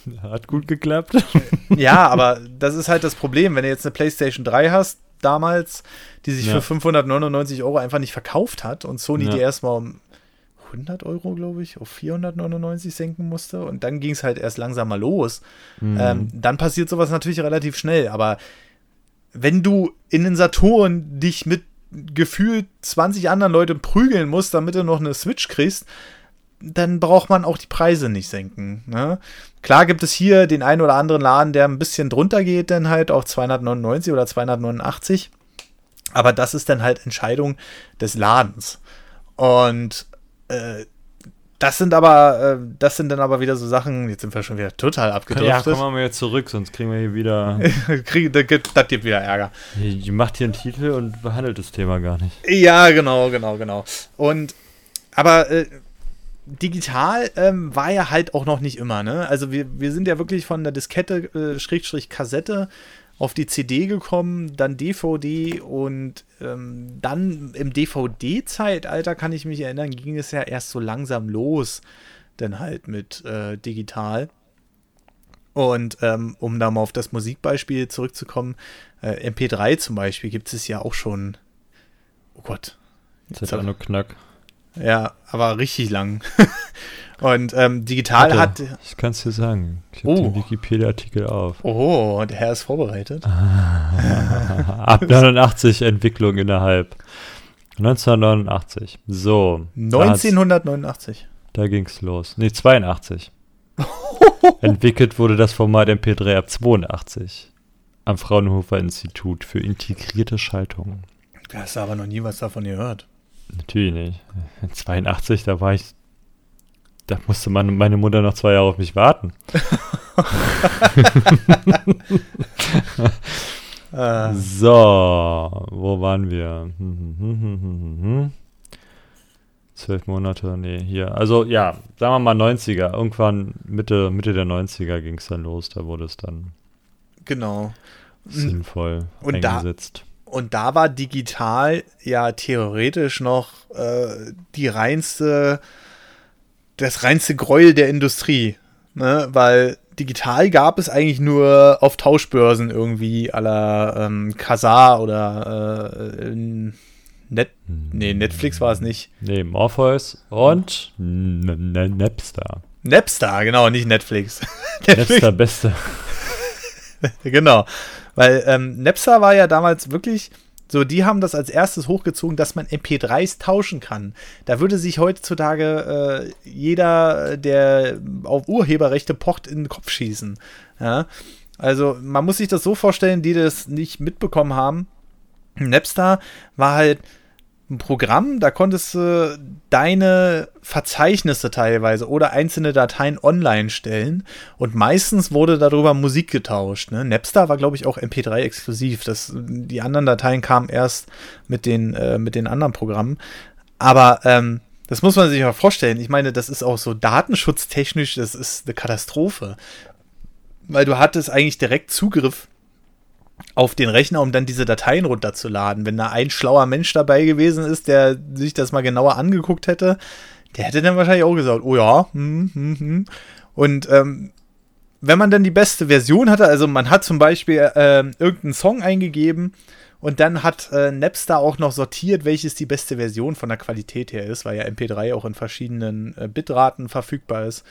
<laughs> Hat gut geklappt. <laughs> ja, aber das ist halt das Problem. Wenn du jetzt eine PlayStation 3 hast, damals, die sich Ja. für 599 Euro einfach nicht verkauft hat und Sony Ja. die erstmal um 100 Euro, glaube ich, auf 499 senken musste. Und dann ging es halt erst langsam mal los. Mhm. Ähm, dann passiert sowas natürlich relativ schnell. Aber wenn du in den Saturn dich mit gefühlt 20 anderen Leuten prügeln musst, damit du noch eine Switch kriegst, dann braucht man auch die Preise nicht senken. Ne? Klar gibt es hier den einen oder anderen Laden, der ein bisschen drunter geht, dann halt auf 299 oder 289. Aber das ist dann halt Entscheidung des Ladens. Und äh, das sind aber, äh, das sind dann aber wieder so Sachen, jetzt sind wir schon wieder total ja, abgedriftet. kommen wir mal jetzt zurück, sonst kriegen wir hier wieder. <laughs> Krieg, das, gibt, das gibt wieder Ärger. Die macht hier einen Titel und behandelt das Thema gar nicht. Ja, genau, genau, genau. Und aber äh, digital ähm, war ja halt auch noch nicht immer, ne? Also wir, wir sind ja wirklich von der Diskette, äh, Schrägstrich Kassette auf die CD gekommen, dann DVD und ähm, dann im DVD-Zeitalter, kann ich mich erinnern, ging es ja erst so langsam los, dann halt mit äh, digital. Und ähm, um da mal auf das Musikbeispiel zurückzukommen, äh, MP3 zum Beispiel gibt es ja auch schon, oh Gott, Das hat auch nur Knack. ja, aber richtig lang. <laughs> Und ähm, digital Warte, hat. Ich kann es dir sagen. Ich habe Oh. den Wikipedia-Artikel auf. Oh, der Herr ist vorbereitet. <laughs> Ab 89 Entwicklung innerhalb. 1989. So. da hat's- 1989. Da ging's los. Nee, 82. <laughs> Entwickelt wurde das Format MP3 ab 82. Am Fraunhofer Institut für integrierte Schaltung. Du hast aber noch nie was davon gehört. Natürlich nicht. 82, da war ich. Da musste man, meine Mutter noch zwei Jahre auf mich warten. <laughs> So, wo waren wir? Zwölf Monate, nee, hier. Also ja, sagen wir mal 90er. Irgendwann Mitte, Mitte der 90er ging es dann los. Da wurde es dann genau. sinnvoll Und da- eingesetzt. Und da war digital ja theoretisch noch äh, die reinste, das reinste Gräuel der Industrie. Ne? Weil digital gab es eigentlich nur auf Tauschbörsen irgendwie à la ähm, Kazaa oder äh, Net, nee, Netflix war es nicht. Nee, Morpheus und Napster. Napster, genau, nicht Netflix. <laughs> Napster beste. <laughs> genau. Weil ähm, Napster war ja damals wirklich so, die haben das als erstes hochgezogen, dass man MP3s tauschen kann. Da würde sich heutzutage äh, jeder, der auf Urheberrechte pocht, in den Kopf schießen. Ja? Also man muss sich das so vorstellen, die das nicht mitbekommen haben. Napster war halt ein Programm, da konntest du deine Verzeichnisse teilweise oder einzelne Dateien online stellen und meistens wurde darüber Musik getauscht. Ne? Napster war, glaube ich, auch MP3 exklusiv. Das, die anderen Dateien kamen erst mit den, äh, mit den anderen Programmen. Aber ähm, das muss man sich mal vorstellen. Ich meine, das ist auch so datenschutztechnisch, das ist eine Katastrophe. Weil du hattest eigentlich direkt Zugriff auf den Rechner, um dann diese Dateien runterzuladen. Wenn da ein schlauer Mensch dabei gewesen ist, der sich das mal genauer angeguckt hätte, der hätte dann wahrscheinlich auch gesagt, oh ja, hm, hm, hm. Und ähm, wenn man dann die beste Version hatte, also man hat zum Beispiel ähm, irgendeinen Song eingegeben und dann hat äh, Napster auch noch sortiert, welches die beste Version von der Qualität her ist, weil ja MP3 auch in verschiedenen äh, Bitraten verfügbar ist.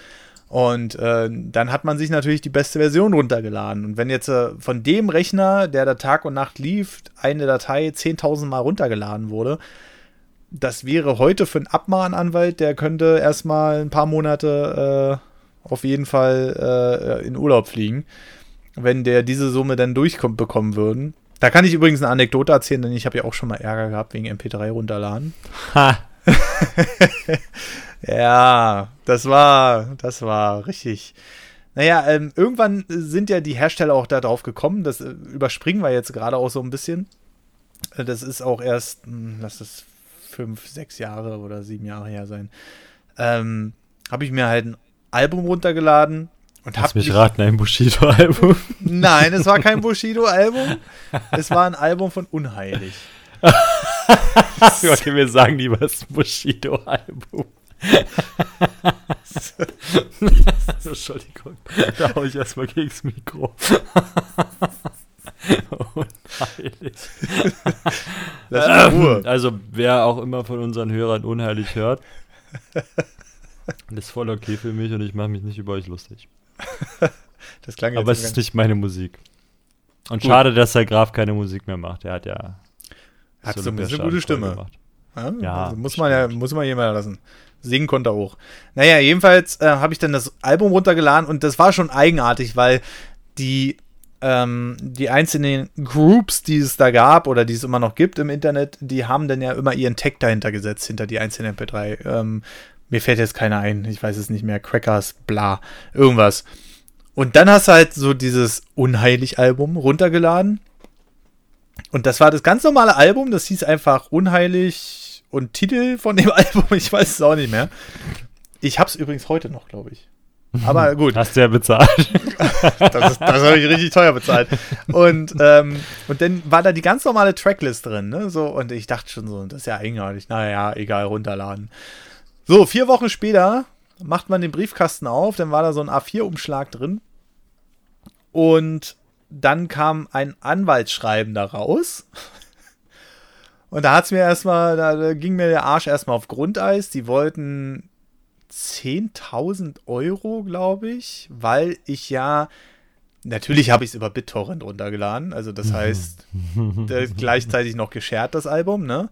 Und äh, dann hat man sich natürlich die beste Version runtergeladen. Und wenn jetzt äh, von dem Rechner, der da Tag und Nacht lief, eine Datei 10.000 Mal runtergeladen wurde, das wäre heute für einen Abmahnanwalt, der könnte erstmal ein paar Monate äh, auf jeden Fall äh, in Urlaub fliegen, wenn der diese Summe dann durchkommt bekommen würden. Da kann ich übrigens eine Anekdote erzählen, denn ich habe ja auch schon mal Ärger gehabt wegen MP3 runterladen. Ha! <laughs> <laughs> Ja, das war, das war richtig. Naja, ähm, irgendwann sind ja die Hersteller auch da drauf gekommen. Das äh, überspringen wir jetzt gerade auch so ein bisschen. Äh, Das ist auch erst, hm, lass es fünf, sechs Jahre oder sieben Jahre her sein. Ähm, habe ich mir halt ein Album runtergeladen und habe mich raten, ein Bushido-Album. <laughs> Nein, es war kein Bushido-Album. Es war ein Album von Unheilig. <laughs> okay, wir sagen lieber das Bushido-Album. <laughs> Entschuldigung, da hau ich erstmal gegen das Mikro. Und Lass mich Ruhe. Also, wer auch immer von unseren Hörern unheilig hört, ist voll okay für mich und ich mache mich nicht über euch lustig. das klang Aber es ist nicht meine Musik. Und Gut. schade, dass der Graf keine Musik mehr macht. Er hat ja. Hat so eine gute Stimme. Ja, ja also muss man ja, muss man jemand lassen. Singen konnte auch. Naja, jedenfalls äh, habe ich dann das Album runtergeladen und das war schon eigenartig, weil die, ähm, die einzelnen Groups, die es da gab oder die es immer noch gibt im Internet, die haben dann ja immer ihren Tag dahinter gesetzt, hinter die einzelnen MP3. Ähm, mir fällt jetzt keiner ein, ich weiß es nicht mehr. Crackers, bla, irgendwas. Und dann hast du halt so dieses Unheilig-Album runtergeladen. Und das war das ganz normale Album, das hieß einfach Unheilig und Titel von dem <laughs> Album, ich weiß es auch nicht mehr. Ich hab's übrigens heute noch, glaube ich. Aber <laughs> gut. Hast du ja bezahlt. <laughs> das, das habe ich richtig teuer bezahlt. Und, ähm, und dann war da die ganz normale Tracklist drin, ne? So, und ich dachte schon so, das ist ja eigenartig. Naja, egal, runterladen. So, vier Wochen später macht man den Briefkasten auf, dann war da so ein A4-Umschlag drin. Und dann kam ein Anwaltsschreiben daraus. Und da hat's mir erstmal, da ging mir der Arsch erstmal auf Grundeis. Die wollten 10.000 Euro, glaube ich, weil ich ja, natürlich habe ich es über BitTorrent runtergeladen. Also das heißt, gleichzeitig noch geshared, das Album, ne?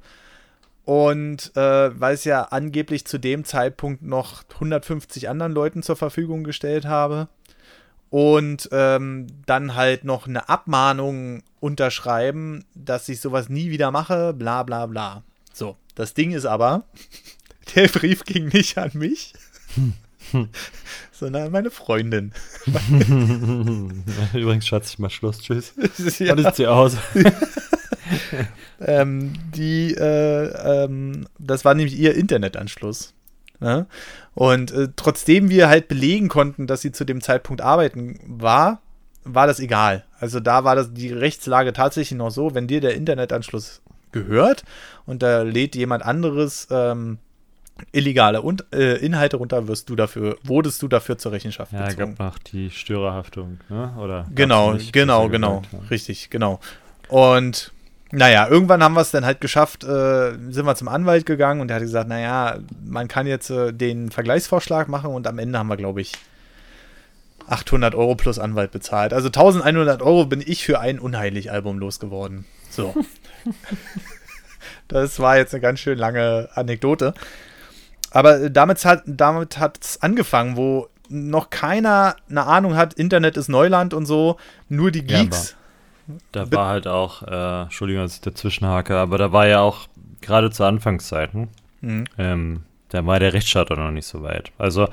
Und äh, weil es ja angeblich zu dem Zeitpunkt noch 150 anderen Leuten zur Verfügung gestellt habe. Und ähm, dann halt noch eine Abmahnung unterschreiben, dass ich sowas nie wieder mache, bla bla bla. So, das Ding ist aber, <laughs> der Brief ging nicht an mich, <laughs> sondern an meine Freundin. <laughs> Übrigens, Schatz, ich mach Schluss. Tschüss. ja. Ist sie aus? ähm, die, äh, ähm, das war nämlich ihr Internetanschluss. Ne? Und äh, trotzdem wir halt belegen konnten, dass sie zu dem Zeitpunkt arbeiten war, war das egal. Also da war das die Rechtslage tatsächlich noch so, wenn dir der Internetanschluss gehört und da lädt jemand anderes ähm, illegale und, äh, Inhalte runter, wirst du dafür, wurdest du dafür zur Rechenschaft ja, gezogen. Ja, die Störerhaftung, ne? Oder genau, genau, genau, richtig, genau. Und naja, irgendwann haben wir es dann halt geschafft, äh, sind wir zum Anwalt gegangen und der hat gesagt, naja, man kann jetzt äh, den Vergleichsvorschlag machen und am Ende haben wir, glaube ich, 800 Euro plus Anwalt bezahlt. Also 1100 Euro bin ich für ein Unheilig-Album losgeworden. So. <laughs> das war jetzt eine ganz schön lange Anekdote. Aber damit hat damit hat's angefangen, wo noch keiner eine Ahnung hat, Internet ist Neuland und so, nur die Geeks. Da war halt auch, äh, Entschuldigung, dass ich dazwischen hake, aber da war ja auch gerade zu Anfangszeiten, mhm. ähm, da war der Rechtsstaat auch noch nicht so weit. Also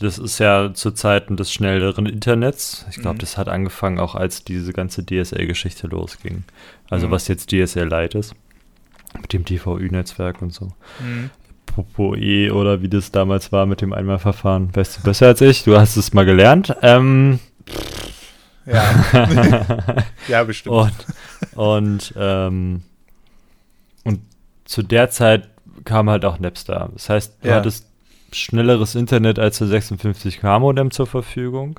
das ist ja zu Zeiten des schnelleren Internets. Ich glaube, mhm. das hat angefangen auch als diese ganze DSL-Geschichte losging. Also mhm. was jetzt DSL Lite ist. Mit dem DVU-Netzwerk und so. Mhm. Popo-E oder wie das damals war mit dem Einmalverfahren. Weißt du besser als ich? Du hast es mal gelernt. Ähm, ja. <laughs> ja, bestimmt. Und, und, ähm, und zu der Zeit kam halt auch Napster. Das heißt, du ja. hattest schnelleres Internet als der 56K-Modem zur Verfügung.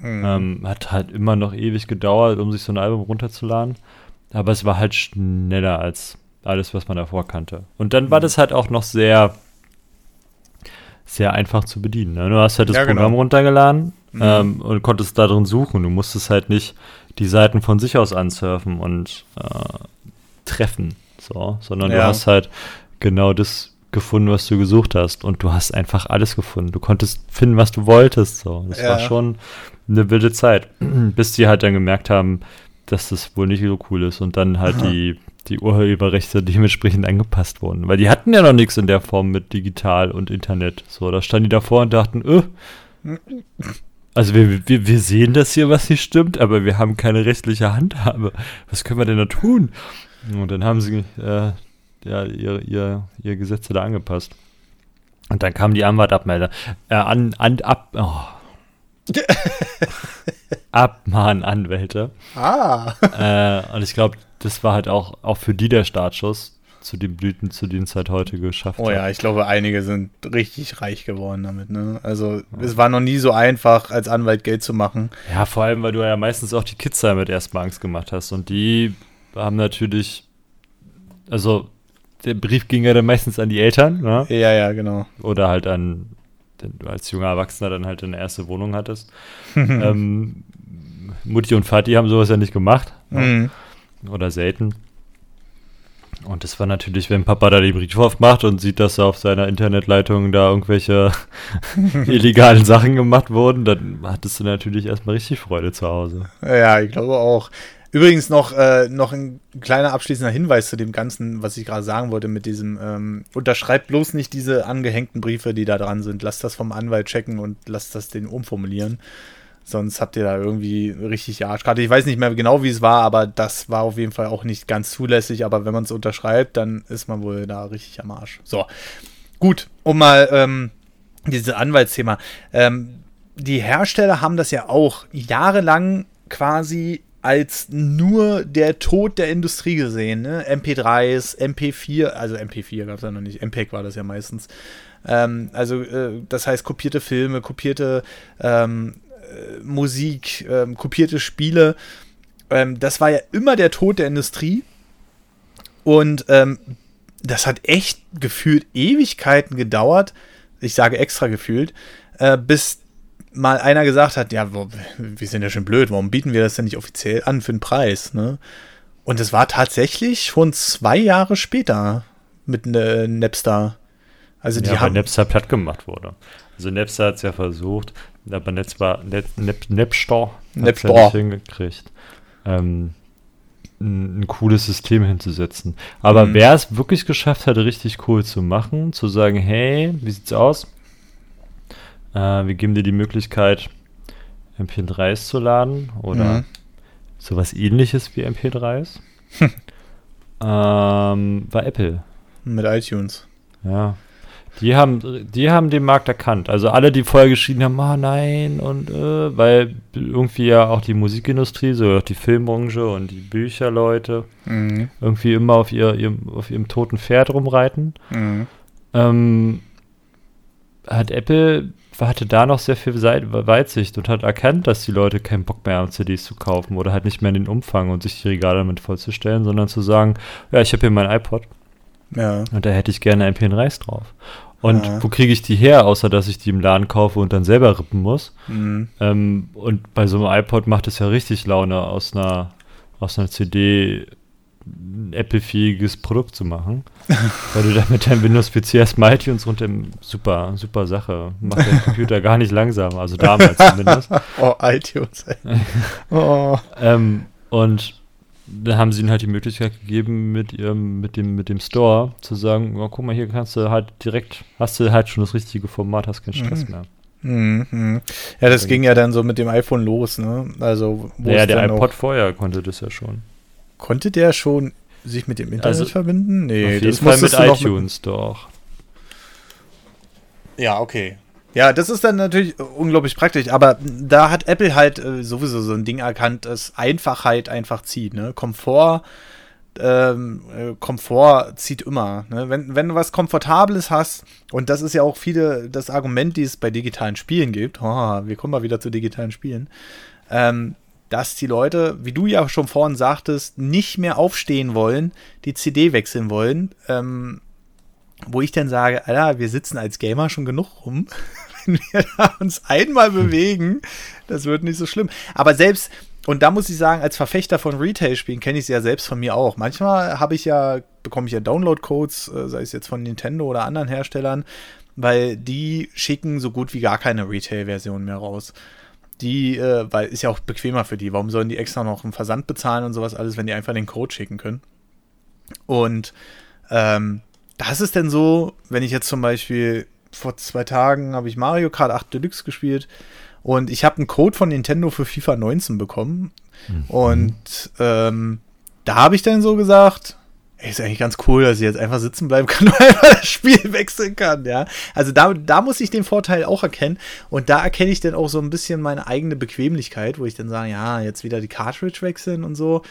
Mhm. Ähm, hat halt immer noch ewig gedauert, um sich so ein Album runterzuladen. Aber es war halt schneller als alles, was man davor kannte. Und dann war mhm. das halt auch noch sehr, sehr einfach zu bedienen. Ne? Du hast halt das ja, Programm genau. runtergeladen mhm. ähm, und konntest da drin suchen. Du musstest halt nicht die Seiten von sich aus ansurfen und äh, treffen, so, sondern ja. du hast halt genau das gefunden, was du gesucht hast. Und du hast einfach alles gefunden. Du konntest finden, was du wolltest. So. Das ja. war schon eine wilde Zeit. <clears throat> Bis die halt dann gemerkt haben, dass das wohl nicht so cool ist und dann halt Aha. die die Urheberrechte <laughs> dementsprechend angepasst wurden. Weil die hatten ja noch nichts in der Form mit digital und Internet. So, da standen die davor und dachten, öh, <laughs> also wir, wir, wir sehen das hier, was hier stimmt, aber wir haben keine rechtliche Handhabe. Was können wir denn da tun? Und dann haben sie äh, ja, ihr, ihr, ihr Gesetze da angepasst. Und dann kam die Anwaltabmelder. Äh, an, an, ab, oh. <laughs> Abmahnanwälte. Ah. Äh, und ich glaube, das war halt auch, auch für die der Startschuss zu den Blüten, zu denen es halt heute geschafft hat. Oh ja, ich glaube, einige sind richtig reich geworden damit. Ne? Also ja. es war noch nie so einfach, als Anwalt Geld zu machen. Ja, vor allem, weil du ja meistens auch die Kids damit erstmal Angst gemacht hast und die haben natürlich, also der Brief ging ja dann meistens an die Eltern, ne? Ja, ja, genau. Oder halt an, wenn du als junger Erwachsener dann halt eine erste Wohnung hattest. <laughs> ähm, Mutti und Vati haben sowas ja nicht gemacht. Ne? Mhm. Oder selten. Und das war natürlich, wenn Papa da den Brief aufmacht und sieht, dass auf seiner Internetleitung da irgendwelche <laughs> illegalen Sachen gemacht wurden, dann hattest du natürlich erstmal richtig Freude zu Hause. Ja, ich glaube auch. Übrigens noch, äh, noch ein kleiner abschließender Hinweis zu dem Ganzen, was ich gerade sagen wollte mit diesem, ähm, unterschreibt bloß nicht diese angehängten Briefe, die da dran sind. Lasst das vom Anwalt checken und lasst das den umformulieren. Sonst habt ihr da irgendwie richtig Arschkarte. Ich weiß nicht mehr genau, wie es war, aber das war auf jeden Fall auch nicht ganz zulässig. Aber wenn man es unterschreibt, dann ist man wohl da richtig am Arsch. So, gut, um mal ähm, dieses Anwaltsthema. Ähm, die Hersteller haben das ja auch jahrelang quasi als nur der Tod der Industrie gesehen. Ne? MP3s, MP4, also MP4 gab es ja noch nicht, MPEG war das ja meistens. Ähm, also, äh, das heißt, kopierte Filme, kopierte ähm, äh, Musik, ähm, kopierte Spiele. Ähm, das war ja immer der Tod der Industrie. Und ähm, das hat echt gefühlt Ewigkeiten gedauert. Ich sage extra gefühlt, äh, bis mal einer gesagt hat, ja, wir sind ja schon blöd, warum bieten wir das denn nicht offiziell an für den Preis, ne? Und es war tatsächlich schon zwei Jahre später mit ne, Napster. Also die ja, haben Napster platt gemacht wurde. Also Napster hat es ja versucht, aber Napster, Nap, Nap, Napster hat's Napster. ja nicht hingekriegt, ähm, ein, ein cooles System hinzusetzen. Aber Mhm. wer es wirklich geschafft hat, richtig cool zu machen, zu sagen, hey, wie sieht's aus? Äh, wir geben dir die Möglichkeit, MP3s zu laden oder Mhm. sowas ähnliches wie MP3s. <laughs> ähm, war Apple. mit iTunes. Ja. Die haben, die haben den Markt erkannt. Also alle, die vorher geschrien haben, ah nein, und äh, weil irgendwie ja auch die Musikindustrie, so auch die Filmbranche und die Bücherleute Mhm. irgendwie immer auf, ihr, ihrem, auf ihrem toten Pferd rumreiten. Mhm. Ähm, hat Apple hatte da noch sehr viel Weitsicht und hat erkannt, dass die Leute keinen Bock mehr haben, CDs zu kaufen oder halt nicht mehr in den Umfang und sich die Regale damit vollzustellen, sondern zu sagen, ja, ich habe hier mein iPod, Ja. und da hätte ich gerne ein MP3 drauf. Und Ja. wo kriege ich die her, außer dass ich die im Laden kaufe und dann selber rippen muss? Mhm. Ähm, und bei so einem iPod macht es ja richtig Laune, aus einer, aus einer CD ein Apple-fähiges Produkt zu machen. <laughs> weil du damit dein Windows-PC erstmal iTunes runter, super, super Sache. Macht den Computer gar nicht langsamer, also damals <laughs> zumindest. Oh, iTunes. ey. <laughs> oh. Ähm, und dann haben sie ihnen halt die Möglichkeit gegeben, mit ihrem, mit dem, mit dem Store zu sagen, oh, guck mal, hier kannst du halt direkt, hast du halt schon das richtige Format, hast keinen Stress Mhm. mehr. Mhm. Ja, das ging ja dann so mit dem iPhone los, ne? Also, wo Ja, der iPod auch- vorher konnte das ja schon. Konnte der schon sich mit dem Internet Also, verbinden? Nee, Auf jeden das Fall mit iTunes doch. Ja, okay. Ja, das ist dann natürlich unglaublich praktisch, aber da hat Apple halt äh, sowieso so ein Ding erkannt, dass Einfachheit einfach zieht, ne? Komfort, ähm, äh, Komfort zieht immer. Ne? Wenn, wenn du was Komfortables hast, und das ist ja auch viele das Argument, die es bei digitalen Spielen gibt, oh, wir kommen mal wieder zu digitalen Spielen, ähm, dass die Leute, wie du ja schon vorhin sagtest, nicht mehr aufstehen wollen, die CD wechseln wollen, ähm, wo ich dann sage, Alter, wir sitzen als Gamer schon genug rum. <laughs> Wenn wir <laughs> da uns einmal bewegen, das wird nicht so schlimm. Aber selbst, und da muss ich sagen, als Verfechter von Retail-Spielen kenne ich es ja selbst von mir auch. Manchmal habe ich ja, bekomme ich ja Download-Codes, äh, sei es jetzt von Nintendo oder anderen Herstellern, weil die schicken so gut wie gar keine Retail-Version mehr raus. Die, äh, weil ist ja auch bequemer für die. Warum sollen die extra noch einen Versand bezahlen und sowas alles, wenn die einfach den Code schicken können? Und ähm, das ist denn so, wenn ich jetzt zum Beispiel vor zwei Tagen habe ich Mario Kart 8 Deluxe gespielt und ich habe einen Code von Nintendo für FIFA 19 bekommen. Und ähm, da habe ich dann so gesagt, ey, ist eigentlich ganz cool, dass ich jetzt einfach sitzen bleiben kann <laughs> und einfach das Spiel wechseln kann, ja. Also da, da muss ich den Vorteil auch erkennen. Und da erkenne ich dann auch so ein bisschen meine eigene Bequemlichkeit, wo ich dann sage, ja, jetzt wieder die Cartridge wechseln und so.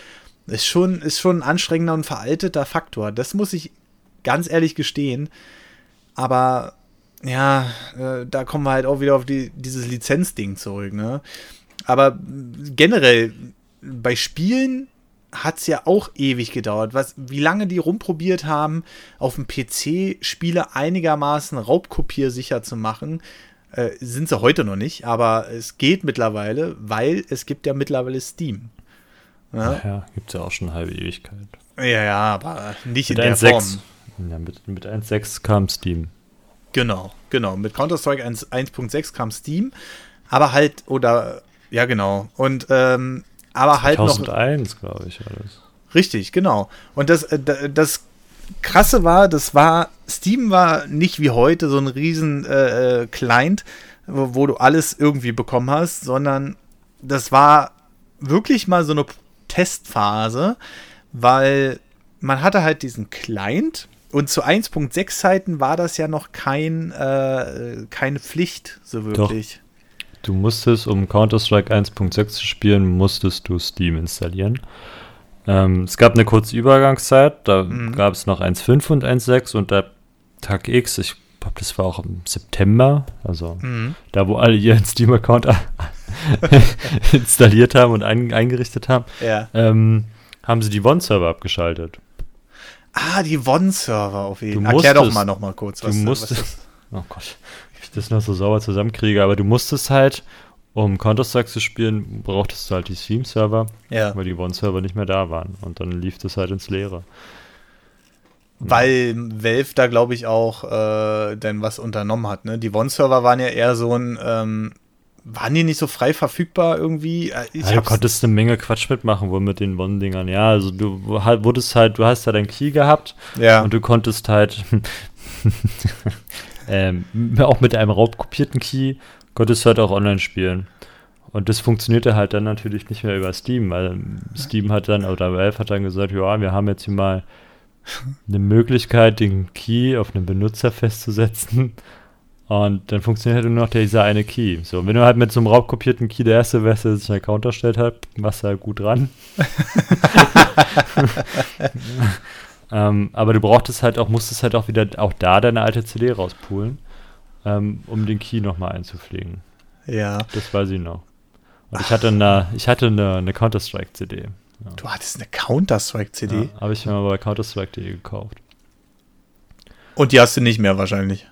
Ist schon, ist schon ein anstrengender und veralteter Faktor. Das muss ich ganz ehrlich gestehen. Aber ja, äh, da kommen wir halt auch wieder auf die, dieses Lizenzding zurück, ne? Aber generell bei Spielen hat es ja auch ewig gedauert. Was, wie lange die rumprobiert haben, auf dem PC Spiele einigermaßen raubkopiersicher zu machen, äh, sind sie heute noch nicht, aber es geht mittlerweile, weil es gibt ja mittlerweile Steam. Ja, ja gibt es ja auch schon eine halbe Ewigkeit. Ja, ja, aber nicht mit in der 1, Form. Ja, mit, mit 1.6 kam Steam. Genau, genau. Mit Counter-Strike 1.6 kam Steam, aber halt, oder, ja, genau. Und, ähm, aber halt 2001, glaube ich, alles. Richtig, genau. Und das, äh, das Krasse war, das war, Steam war nicht wie heute so ein riesen äh, äh, Client, wo, wo du alles irgendwie bekommen hast, sondern das war wirklich mal so eine Testphase, weil man hatte halt diesen Client und zu 1.6 Zeiten war das ja noch kein, äh, keine Pflicht, so wirklich. Doch. Du musstest, um Counter-Strike 1.6 zu spielen, musstest du Steam installieren. Ähm, es gab eine kurze Übergangszeit, da mhm. gab es noch 1.5 und 1.6 und der Tag X, ich glaube, das war auch im September, also mhm. da, wo alle ihren Steam-Account <laughs> installiert haben und ein, eingerichtet haben, ja. ähm, haben sie die One-Server abgeschaltet. Ah, die One-Server auf jeden Fall. Erklär doch mal noch mal kurz, was, du musstest, was Oh Gott, wie ich das noch so sauer zusammenkriege, aber du musstest halt, um Counter-Strike zu spielen, brauchtest du halt die Steam-Server, ja. weil die One-Server nicht mehr da waren. Und dann lief das halt ins Leere. Weil Valve da, glaube ich, auch äh, denn was unternommen hat. Ne? Die One-Server waren ja eher so ein, ähm, waren die nicht so frei verfügbar irgendwie? Äh, ich ja, du konntest eine Menge Quatsch mitmachen, wohl mit den One-Dingern. Ja, also du wurdest halt, du hast da dein Key gehabt ja. und du konntest halt <laughs> ähm, auch mit einem raubkopierten Key konntest du halt auch online spielen. Und das funktionierte halt dann natürlich nicht mehr über Steam, weil Steam hat dann, oder Valve hat dann gesagt, ja, wir haben jetzt hier mal eine Möglichkeit, den Key auf einen Benutzer festzusetzen. Und dann funktioniert halt nur noch dieser eine Key. So, wenn du halt mit so einem raubkopierten Key der erste wärst, der sich einen Account erstellt hat, machst du halt gut dran. <laughs> ähm, aber du brauchtest halt auch, musstest halt auch wieder auch da deine alte CD rauspulen, ähm, um den Key nochmal einzupflegen. Ja. Das weiß ich noch. Und ich hatte eine, ich hatte eine, eine Counter-Strike-CD. Ja. Du hattest eine Counter-Strike-CD? Ja, Habe ich mir mal bei Counter-Strike.de gekauft. Und die hast du nicht mehr wahrscheinlich?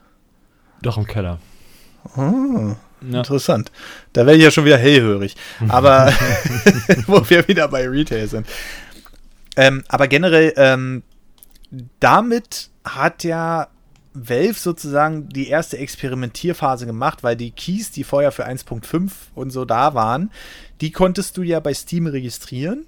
Doch im Keller. Oh, ja. Interessant. Da wäre ich ja schon wieder hellhörig. <laughs> Aber <laughs> wo wir wieder bei Retail sind. Ähm, aber generell, ähm, damit hat ja Valve sozusagen die erste Experimentierphase gemacht, weil die Keys, die vorher für 1.5 und so da waren, die konntest du ja bei Steam registrieren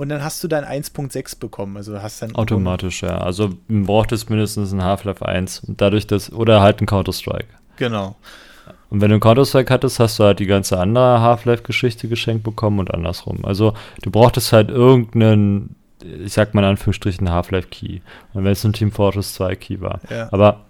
und dann hast du dein 1.6 bekommen. Also hast dann automatisch, ja. Also braucht es mindestens ein Half-Life 1 und dadurch das oder halt ein Counter-Strike. Genau. Und wenn du ein Counter-Strike hattest, hast du halt die ganze andere Half-Life-Geschichte geschenkt bekommen und andersrum. Also du brauchtest halt irgendeinen, ich sag mal in Anführungsstrichen, Half-Life-Key. Und wenn es ein Team Fortress 2 Key war. Ja. Aber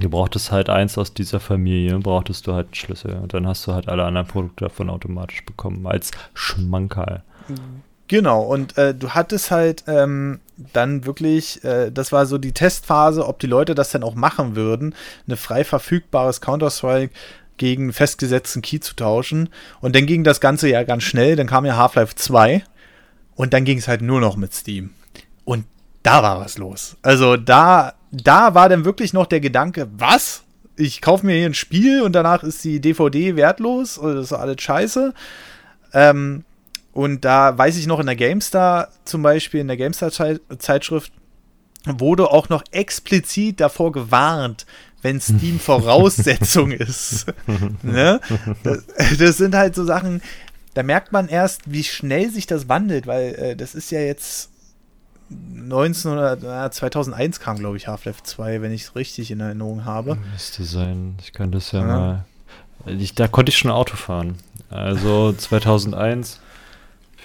du brauchtest halt eins aus dieser Familie, brauchtest du halt einen Schlüssel. Und dann hast du halt alle anderen Produkte davon automatisch bekommen, als Schmankerl. Mhm. Genau, und äh, du hattest halt ähm, dann wirklich, äh, das war so die Testphase, ob die Leute das dann auch machen würden, eine frei verfügbares Counter-Strike gegen festgesetzten Key zu tauschen. Und dann ging das Ganze ja ganz schnell, dann kam ja Half-Life 2 und dann ging es halt nur noch mit Steam. Und da war was los. Also da, da war dann wirklich noch der Gedanke, was? Ich kaufe mir hier ein Spiel und danach ist die DVD wertlos das ist alles scheiße. Ähm, und da weiß ich noch in der GameStar zum Beispiel, in der GameStar-Zeitschrift, wurde auch noch explizit davor gewarnt, wenn Steam <laughs> Voraussetzung ist. <laughs> ne? das, das, sind halt so Sachen, da merkt man erst, wie schnell sich das wandelt, weil äh, das ist ja jetzt 19 oder äh, 2001 kam, glaube ich, Half-Life 2, wenn ich es richtig in Erinnerung habe. Müsste sein. Ich kann das ja, ja. mal. Ich, da konnte ich schon Auto fahren. Also 2001 <laughs>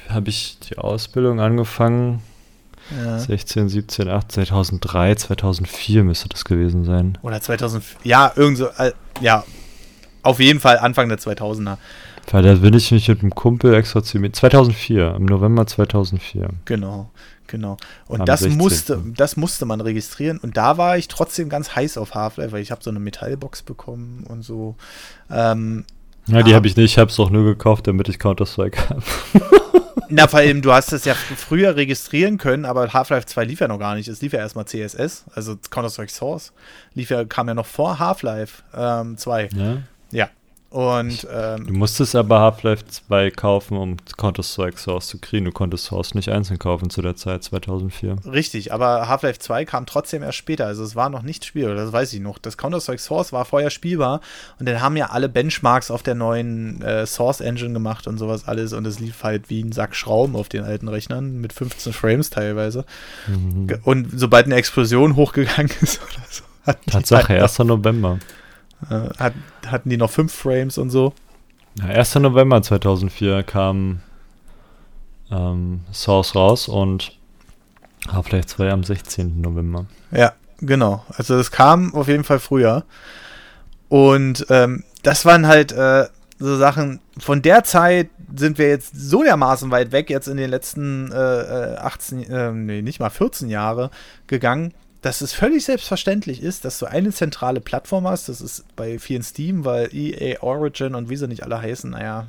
habe ich die Ausbildung angefangen. Ja. 16, 17, 18, 2003, 2004 müsste das gewesen sein. Oder 2004. Ja, irgend so. Äh, ja, auf jeden Fall Anfang der 2000er. Weil da bin ich mich mit einem Kumpel extra zu 2004, im November 2004. Genau, genau. Und Am das 16. musste, das musste man registrieren. Und da war ich trotzdem ganz heiß auf Half-Life, weil ich habe so eine Metallbox bekommen und so. Ähm, ja, die habe ich nicht. Ich habe es auch nur gekauft, damit ich Counter-Strike habe. <laughs> Na, vor allem, du hast es ja früher registrieren können, aber Half-Life 2 lief ja noch gar nicht. Es lief ja erstmal CSS, also Counter-Strike Source, lief ja, kam ja noch vor Half-Life ähm, 2. Ja. Und ähm, Du musstest aber Half-Life 2 kaufen, um Counter-Strike Source zu kriegen. Du konntest Source nicht einzeln kaufen zu der Zeit, 2004. richtig, aber Half-Life 2 kam trotzdem erst später. Also es war noch nicht spielbar, das weiß ich noch. Das Counter-Strike Source war vorher spielbar und dann haben ja alle Benchmarks auf der neuen äh, Source Engine gemacht und sowas alles und es lief halt wie ein Sack Schrauben auf den alten Rechnern mit 15 Frames teilweise. Mhm. Und sobald eine Explosion hochgegangen <laughs> ist oder so, die Tatsache, halt 1. November. noch, äh, hat, hatten die noch 5 Frames und so. Ja, 1. November 2004 kam ähm, Source raus und Half-Life 2 am 16. November. Ja, genau. Also es kam auf jeden Fall früher. Und ähm, das waren halt äh, so Sachen, von der Zeit sind wir jetzt so dermaßen weit weg, jetzt in den letzten äh, äh, 18, äh, nee, nicht mal 14 Jahre gegangen, dass es völlig selbstverständlich ist, dass du eine zentrale Plattform hast. Das ist bei vielen Steam, weil EA Origin und wie sie nicht alle heißen, naja,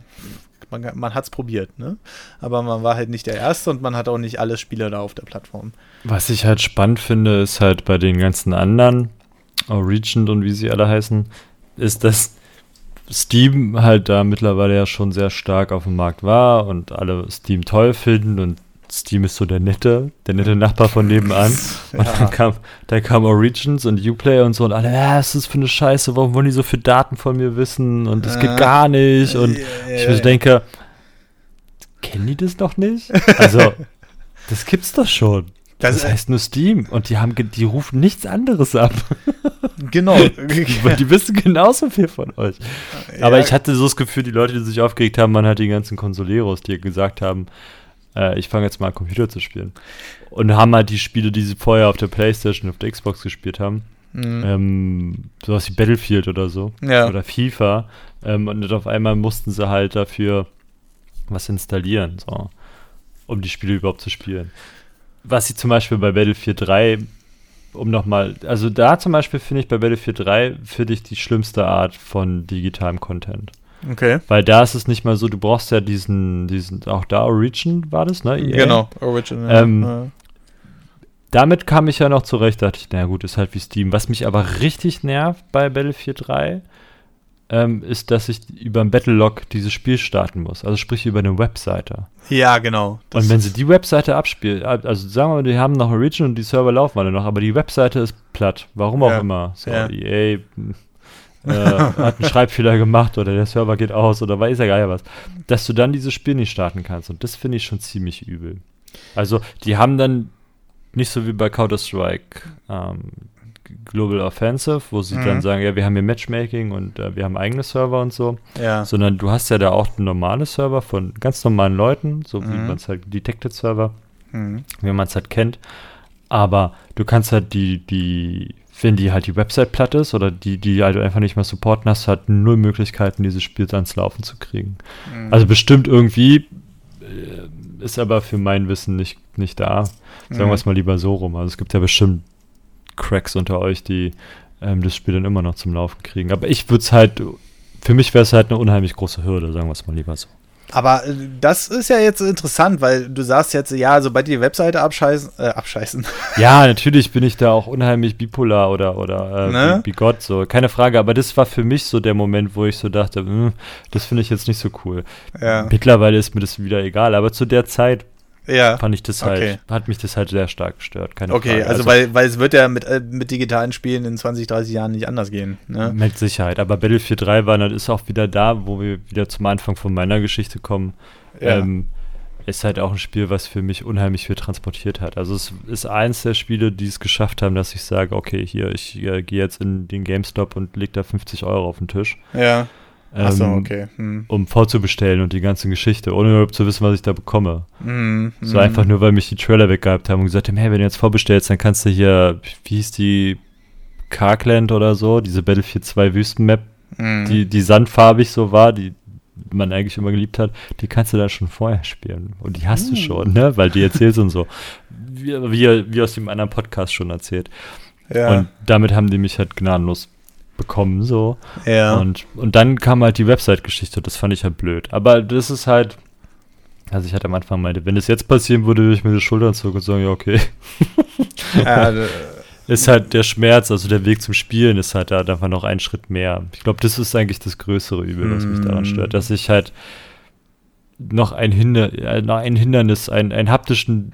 man, man hat es probiert, ne? Aber man war halt nicht der Erste und man hat auch nicht alle Spieler da auf der Plattform. Was ich halt spannend finde, ist halt bei den ganzen anderen, Origin und wie sie alle heißen, ist, dass Steam halt da mittlerweile ja schon sehr stark auf dem Markt war und alle Steam toll finden und Steam ist so der nette, der nette Nachbar von nebenan. <laughs> Und dann kam, dann kam Origins und Uplay und so und alle, ja, was ist das für eine Scheiße, warum wollen die so viele Daten von mir wissen und das geht gar nicht und Ja, ich ja, mir ja. denke, kennen die das noch nicht? Also, das gibt's doch schon. Das- Das, heißt nur Steam und die haben, die rufen nichts anderes ab. <laughs> Genau. <laughs> Weil die wissen genauso viel von euch. Aber Ja, ich hatte so das Gefühl, die Leute, die sich aufgeregt haben, man hat die ganzen Consoleros, die gesagt haben, äh, ich fange jetzt mal an, Computer zu spielen. Und haben halt die Spiele, die sie vorher auf der Playstation, auf der Xbox gespielt haben, Mhm. ähm, sowas wie Battlefield oder so, Ja. oder FIFA, ähm, und auf einmal mussten sie halt dafür was installieren, so, um die Spiele überhaupt zu spielen. Was sie zum Beispiel bei Battlefield 3, um nochmal, also da zum Beispiel finde ich bei Battlefield 3, finde ich die schlimmste Art von digitalem Content. Okay. Weil da ist es nicht mal so, du brauchst ja diesen, diesen, auch da Origin war das, ne? EA? Genau, Original. Ähm, ja. Damit kam ich ja noch zurecht, dachte ich, naja gut, ist halt wie Steam. Was mich aber richtig nervt bei Battlefield 3, ähm, ist, dass ich über ein Battlelog dieses Spiel starten muss. Also sprich über eine Webseite. ja, genau. Das- und wenn sie die Webseite abspielt, also sagen wir mal, die haben noch Origin und die Server laufen alle noch, aber die Webseite ist platt. Warum auch Ja. immer. So, Ja. EA äh, hat einen Schreibfehler gemacht oder der Server geht aus oder weiß ja geil was. Dass du dann dieses Spiel nicht starten kannst. Und das finde ich schon ziemlich übel. Also, die haben dann nicht so wie bei Counter-Strike ähm, Global Offensive, wo sie Mhm. dann sagen, ja, wir haben hier Matchmaking und äh, wir haben eigene Server und so, ja. sondern du hast ja da auch normale Server von ganz normalen Leuten, so wie Mhm. man es halt Detected Server, Mhm. wie man es halt kennt. Aber du kannst halt die, die, wenn die halt die Website platt ist oder die, die halt einfach nicht mehr supporten, hast du halt null Möglichkeiten, dieses Spiel ans Laufen zu kriegen. Mhm. Also bestimmt irgendwie äh, ist aber für mein Wissen nicht, nicht da. Sagen Mhm. wir es mal lieber so rum. Also es gibt ja bestimmt Cracks unter euch, die ähm, das Spiel dann immer noch zum Laufen kriegen. Aber ich würde es halt, für mich wäre es halt eine unheimlich große Hürde, sagen wir es mal lieber so. Aber äh, das ist ja jetzt interessant, weil du sagst jetzt, ja, sobald die die Webseite abscheißen, äh, abscheißen. <laughs> Ja, natürlich bin ich da auch unheimlich bipolar oder, oder äh, Ne? wie, wie Gott, so. Keine Frage, aber das war für mich so der Moment, wo ich so dachte, hm, das finde ich jetzt nicht so cool. ja. Mittlerweile ist mir das wieder egal, aber zu der Zeit ja. fand ich das Okay. halt, hat mich das halt sehr stark gestört. Keine Okay, Frage. also, weil, weil es wird ja mit, äh, mit digitalen Spielen in 20, 30 Jahren nicht anders gehen. Ne? Mit Sicherheit. Aber Battlefield 3 war dann ist auch wieder da, wo wir wieder zum Anfang von meiner Geschichte kommen. Ja. Ähm, ist halt auch ein Spiel, was für mich unheimlich viel transportiert hat. Also es ist eins der Spiele, die es geschafft haben, dass ich sage, okay, hier, ich äh, gehe jetzt in den GameStop und leg da 50 Euro auf den Tisch. Ja. Ähm, okay. Hm. Um vorzubestellen und die ganze Geschichte, ohne überhaupt zu wissen, was ich da bekomme. Hm, So hm. einfach nur, weil mich die Trailer weggehabt haben und gesagt haben, hey, wenn du jetzt vorbestellst, dann kannst du hier, wie hieß die, Karkland oder so, diese Battlefield 2 Wüstenmap, Hm. die, die sandfarbig so war, die man eigentlich immer geliebt hat, die kannst du dann schon vorher spielen. Und die hast du schon, ne? Weil die erzählst und so. Wie, wie, wie aus dem anderen Podcast schon erzählt. ja. Und damit haben die mich halt gnadenlos bekommen, so. ja. Und, und dann kam halt die Website-Geschichte, das fand ich halt blöd. Aber das ist halt, Also ich hatte am Anfang meinte, wenn es jetzt passieren würde, würde ich mir die Schultern zucken und sagen, ja, okay. Ja, <laughs> ist halt der Schmerz, also der Weg zum Spielen ist halt da einfach noch einen Schritt mehr. Ich glaube, das ist eigentlich das größere Übel, was mich daran stört, dass ich halt noch ein, Hinder äh, noch ein Hindernis, ein, einen haptischen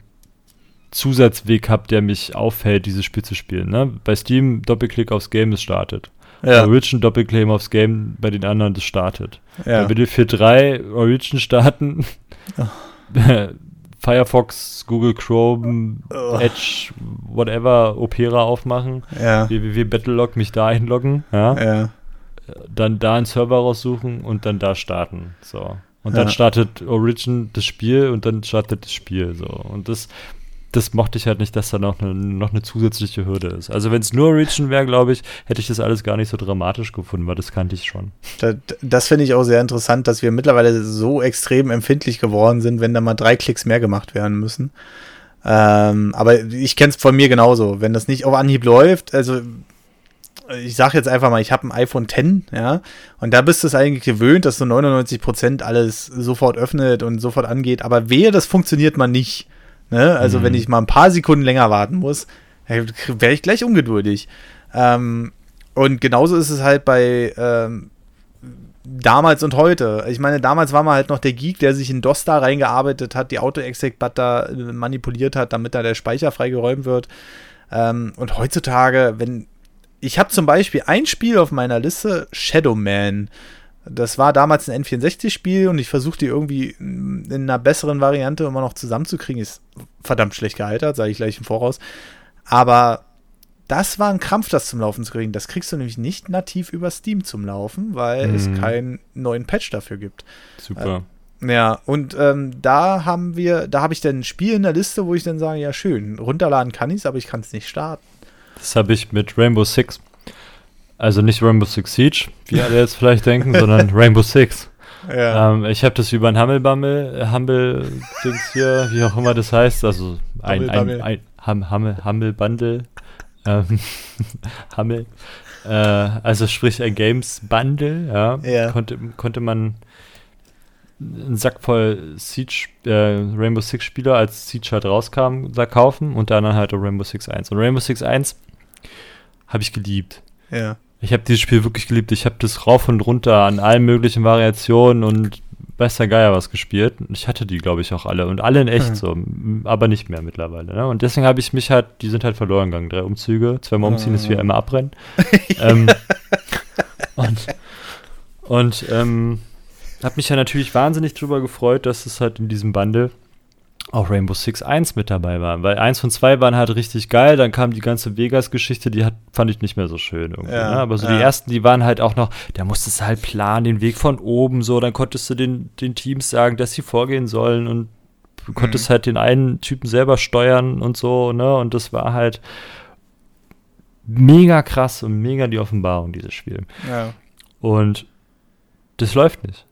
Zusatzweg habe, der mich aufhält, dieses Spiel zu spielen. Ne? Bei Steam Doppelklick aufs Game, es startet. Ja. Origin Doppelclaim aufs Game, bei den anderen das startet. Ja. Bei Battlefield 3 Origin starten. <laughs> Firefox, Google Chrome, oh. Edge, whatever, Opera aufmachen, ja. www Battlelog mich da einloggen, ja. ja. Dann da einen Server raussuchen und dann da starten. So. Und dann startet Origin das Spiel und dann startet das Spiel. So. Und das, das mochte ich halt nicht, dass da noch eine, noch eine zusätzliche Hürde ist. Also wenn es nur Origin wäre, glaube ich, hätte ich das alles gar nicht so dramatisch gefunden, weil das kannte ich schon. Das, das finde ich auch sehr interessant, dass wir mittlerweile so extrem empfindlich geworden sind, wenn da mal drei Klicks mehr gemacht werden müssen. Ähm, aber ich kenne es von mir genauso. Wenn das nicht auf Anhieb läuft, also ich sage jetzt einfach mal, ich habe ein iPhone 10, ja, und da bist du es eigentlich gewöhnt, dass so 99% alles sofort öffnet und sofort angeht, aber wehe, das funktioniert mal nicht. Ne? Also mhm. wenn ich mal ein paar Sekunden länger warten muss, wäre ich gleich ungeduldig. Ähm, und genauso ist es halt bei ähm, damals und heute. Ich meine, damals war man halt noch der Geek, der sich in DOS da reingearbeitet hat, die Auto-Exec-Butter manipuliert hat, damit da der Speicher freigeräumt wird. Ähm, und heutzutage, wenn ich habe zum Beispiel ein Spiel auf meiner Liste, Shadow Man. Das war damals ein N64-Spiel und ich versuchte irgendwie in einer besseren Variante immer noch zusammenzukriegen. Ist verdammt schlecht gealtert, sage ich gleich im Voraus. Aber das war ein Krampf, das zum Laufen zu kriegen. Das kriegst du nämlich nicht nativ über Steam zum Laufen, weil mhm. es keinen neuen Patch dafür gibt. Super. Äh, ja, und ähm, da haben wir, da habe ich dann ein Spiel in der Liste, wo ich dann sage, ja schön, runterladen kann ich es, aber ich kann es nicht starten. Das habe ich mit Rainbow Six. Also nicht Rainbow Six Siege, wie alle jetzt vielleicht denken, <laughs> sondern Rainbow Six. Ja. Ähm, ich habe das über ein Humble Bumble, Humble Dings hier, wie auch immer das heißt, also ein, ein, ein, ein Humble, Humble Bundle, ähm, <laughs> Humble, äh, also sprich ein Games Bundle, ja, ja. Konnte, konnte man einen Sack voll Siege, äh, Rainbow Six Spieler, als Siege halt rauskam, da kaufen und dann halt auch Rainbow Six 1. Und Rainbow Six 1 habe ich geliebt. Ja. Ich habe dieses Spiel wirklich geliebt. Ich habe das rauf und runter an allen möglichen Variationen und weiß der Geier was gespielt. Ich hatte die, glaube ich, auch alle. Und alle in echt mhm. so. Aber nicht mehr mittlerweile. Ne? Und deswegen habe ich mich halt, die sind halt verloren gegangen. Drei Umzüge, zweimal umziehen ist wie einmal abbrennen. <laughs> ähm, und und ähm, habe mich ja natürlich wahnsinnig drüber gefreut, dass es halt in diesem Bundle auch Rainbow Six 1 mit dabei war. Weil 1 und 2 waren halt richtig geil, dann kam die ganze Vegas-Geschichte, die hat, fand ich nicht mehr so schön irgendwie. Ja, ne? Aber so ja. die ersten, die waren halt auch noch, da musstest du halt planen, den Weg von oben so, dann konntest du den, den Teams sagen, dass sie vorgehen sollen und du konntest mhm. halt den einen Typen selber steuern und so, ne? Und das war halt mega krass und mega die Offenbarung, dieses Spiel. Ja. Und das läuft nicht.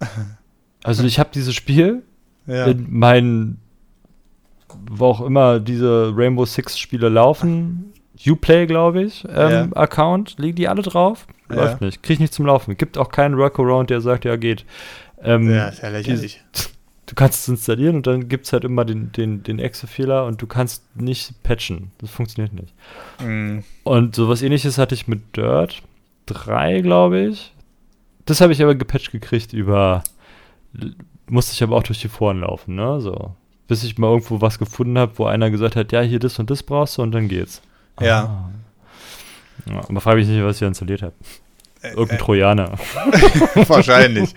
<laughs> Also ich habe dieses Spiel ja. in meinen, wo auch immer diese Rainbow Six Spiele laufen, Uplay, glaube ich, ähm, ja. Account, liegen die alle drauf? Läuft nicht. Krieg ich nicht zum Laufen. Gibt auch keinen Workaround, der sagt, ja, geht. Ähm, ja, ist ja lächerlich. du kannst es installieren und dann gibt es halt immer den, den, den Exe-Fehler und du kannst nicht patchen. Das funktioniert nicht. Mhm. Und sowas ähnliches hatte ich mit Dirt 3, glaube ich. Das habe ich aber gepatcht gekriegt über musste ich aber auch durch die Foren laufen, ne? So. Bis ich mal irgendwo was gefunden habe, wo einer gesagt hat, ja, hier das und das brauchst du und dann geht's. Ja. Ah. ja aber frage mich nicht, was ich installiert habe. Äh, Irgendein äh, Trojaner. <laughs> <laughs> Wahrscheinlich.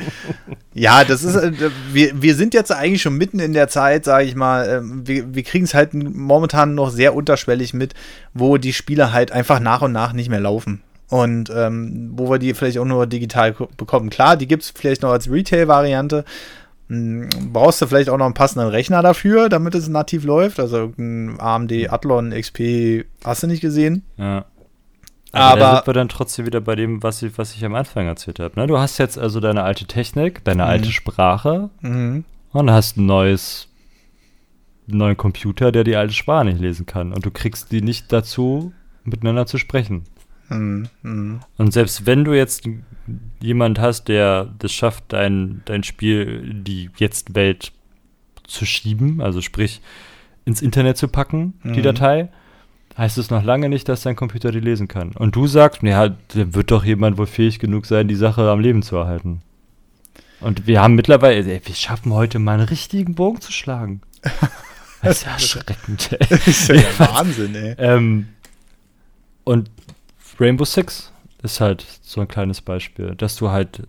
Ja, das ist, äh, wir, wir sind jetzt eigentlich schon mitten in der Zeit, sage ich mal, äh, wir, wir kriegen es halt momentan noch sehr unterschwellig mit, wo die Spiele halt einfach nach und nach nicht mehr laufen. Und ähm, wo wir die vielleicht auch nur digital bekommen. Klar, die gibt es vielleicht noch als Retail-Variante, brauchst du vielleicht auch noch einen passenden Rechner dafür, damit es nativ läuft. Also ein AMD Athlon XP hast du nicht gesehen. Ja. Aber, aber sind wir dann trotzdem wieder bei dem, was ich, was ich am Anfang erzählt habe. Ne? Du hast jetzt also deine alte Technik, deine mhm. alte Sprache mhm. und hast ein neues, einen neuen Computer, der die alte Sprache nicht lesen kann. Und du kriegst die nicht dazu, miteinander zu sprechen. Mhm. Und selbst wenn du jetzt jemand hast, der das schafft, dein, dein Spiel, die Jetzt-Welt zu schieben, also sprich ins Internet zu packen, mhm. die Datei, heißt es noch lange nicht, dass dein Computer die lesen kann. Und du sagst, ja, da wird doch jemand wohl fähig genug sein, die Sache am Leben zu erhalten. Und wir haben mittlerweile, ey, wir schaffen heute mal einen richtigen Bogen zu schlagen. <laughs> Das ist ja erschreckend, ey. Das ist ja <laughs> Wahnsinn, ey. Ähm, und Rainbow Six ist halt so ein kleines Beispiel, dass du halt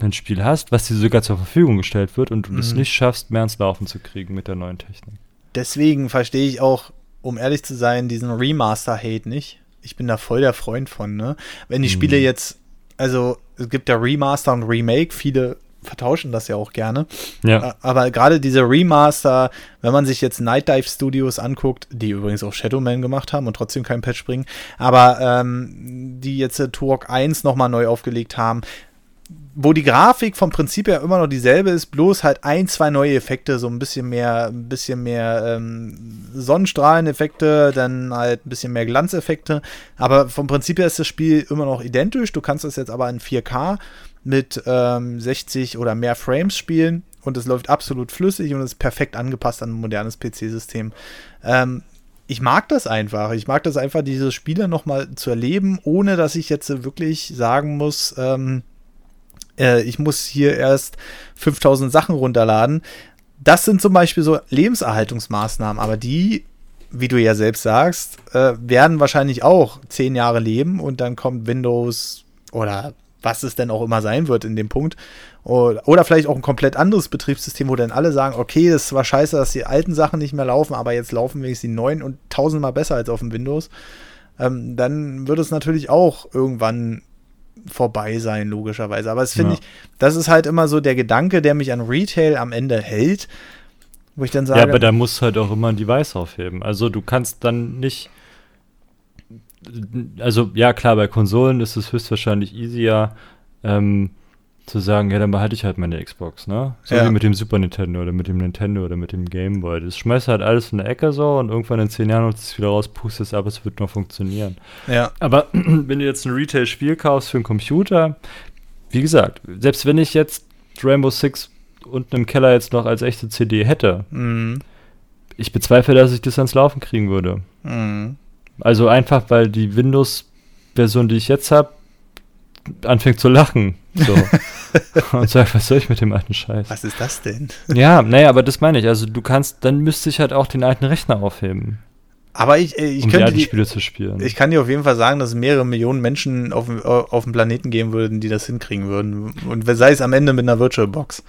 ein Spiel hast, was dir sogar zur Verfügung gestellt wird und du mhm. es nicht schaffst, mehr ins Laufen zu kriegen mit der neuen Technik. Deswegen verstehe ich auch, um ehrlich zu sein, diesen Remaster-Hate nicht. Ich bin da voll der Freund von, ne? Wenn die Spiele mhm. jetzt, also es gibt ja Remaster und Remake, viele vertauschen das ja auch gerne. Ja. Aber gerade diese Remaster, wenn man sich jetzt Night Dive Studios anguckt, die übrigens auch Shadowman gemacht haben und trotzdem kein Patch bringen, aber ähm, die jetzt äh, Turok 1 nochmal neu aufgelegt haben, wo die Grafik vom Prinzip her immer noch dieselbe ist, bloß halt ein, zwei neue Effekte, so ein bisschen mehr, ein bisschen mehr ähm, Sonnenstrahleneffekte, dann halt ein bisschen mehr Glanzeffekte. Aber vom Prinzip her ist das Spiel immer noch identisch. Du kannst das jetzt aber in 4K mit ähm, 60 oder mehr Frames spielen und es läuft absolut flüssig und ist perfekt angepasst an ein modernes PC-System. Ähm, ich mag das einfach. Ich mag das einfach, diese Spiele nochmal zu erleben, ohne dass ich jetzt wirklich sagen muss, ähm, äh, ich muss hier erst 5000 Sachen runterladen. Das sind zum Beispiel so Lebenserhaltungsmaßnahmen, aber die, wie du ja selbst sagst, äh, werden wahrscheinlich auch zehn Jahre leben und dann kommt Windows oder was es denn auch immer sein wird in dem Punkt. Oder, vielleicht auch ein komplett anderes Betriebssystem, wo dann alle sagen, okay, das war scheiße, dass die alten Sachen nicht mehr laufen, aber jetzt laufen wenigstens die neuen und tausendmal besser als auf dem Windows. Ähm, dann wird es natürlich auch irgendwann vorbei sein, logischerweise. Aber das finde ja. ich, das ist halt immer so der Gedanke, der mich an Retail am Ende hält, wo ich dann sage. Ja, aber da muss halt auch immer ein Device aufheben. Also du kannst dann nicht. Also ja, klar, bei Konsolen ist es höchstwahrscheinlich easier. Ähm, zu sagen, ja, dann behalte ich halt meine Xbox, ne? So ja. wie mit dem Super Nintendo oder mit dem Nintendo oder mit dem Game Boy. Das schmeißt halt alles in der Ecke so und irgendwann in zehn Jahren holst du es wieder raus, pustest es ab, es wird noch funktionieren. Ja. Aber <clears throat> wenn du jetzt ein Retail-Spiel kaufst für einen Computer, wie gesagt, selbst wenn ich jetzt Rainbow Six unten im Keller jetzt noch als echte CD hätte, mhm. ich bezweifle, dass ich das ans Laufen kriegen würde. Mhm. Also einfach, weil die Windows-Version, die ich jetzt habe, anfängt zu lachen. So. <laughs> und sagt, was soll ich mit dem alten Scheiß? Was ist das denn? ja, naja, aber das meine ich. Also du kannst, dann müsste ich halt auch den alten Rechner aufheben. Aber ich, äh, ich um könnte die, Spiele zu spielen. Ich kann dir auf jeden Fall sagen, dass es mehrere Millionen Menschen auf, auf dem Planeten geben würden, die das hinkriegen würden. Und sei es am Ende mit einer VirtualBox.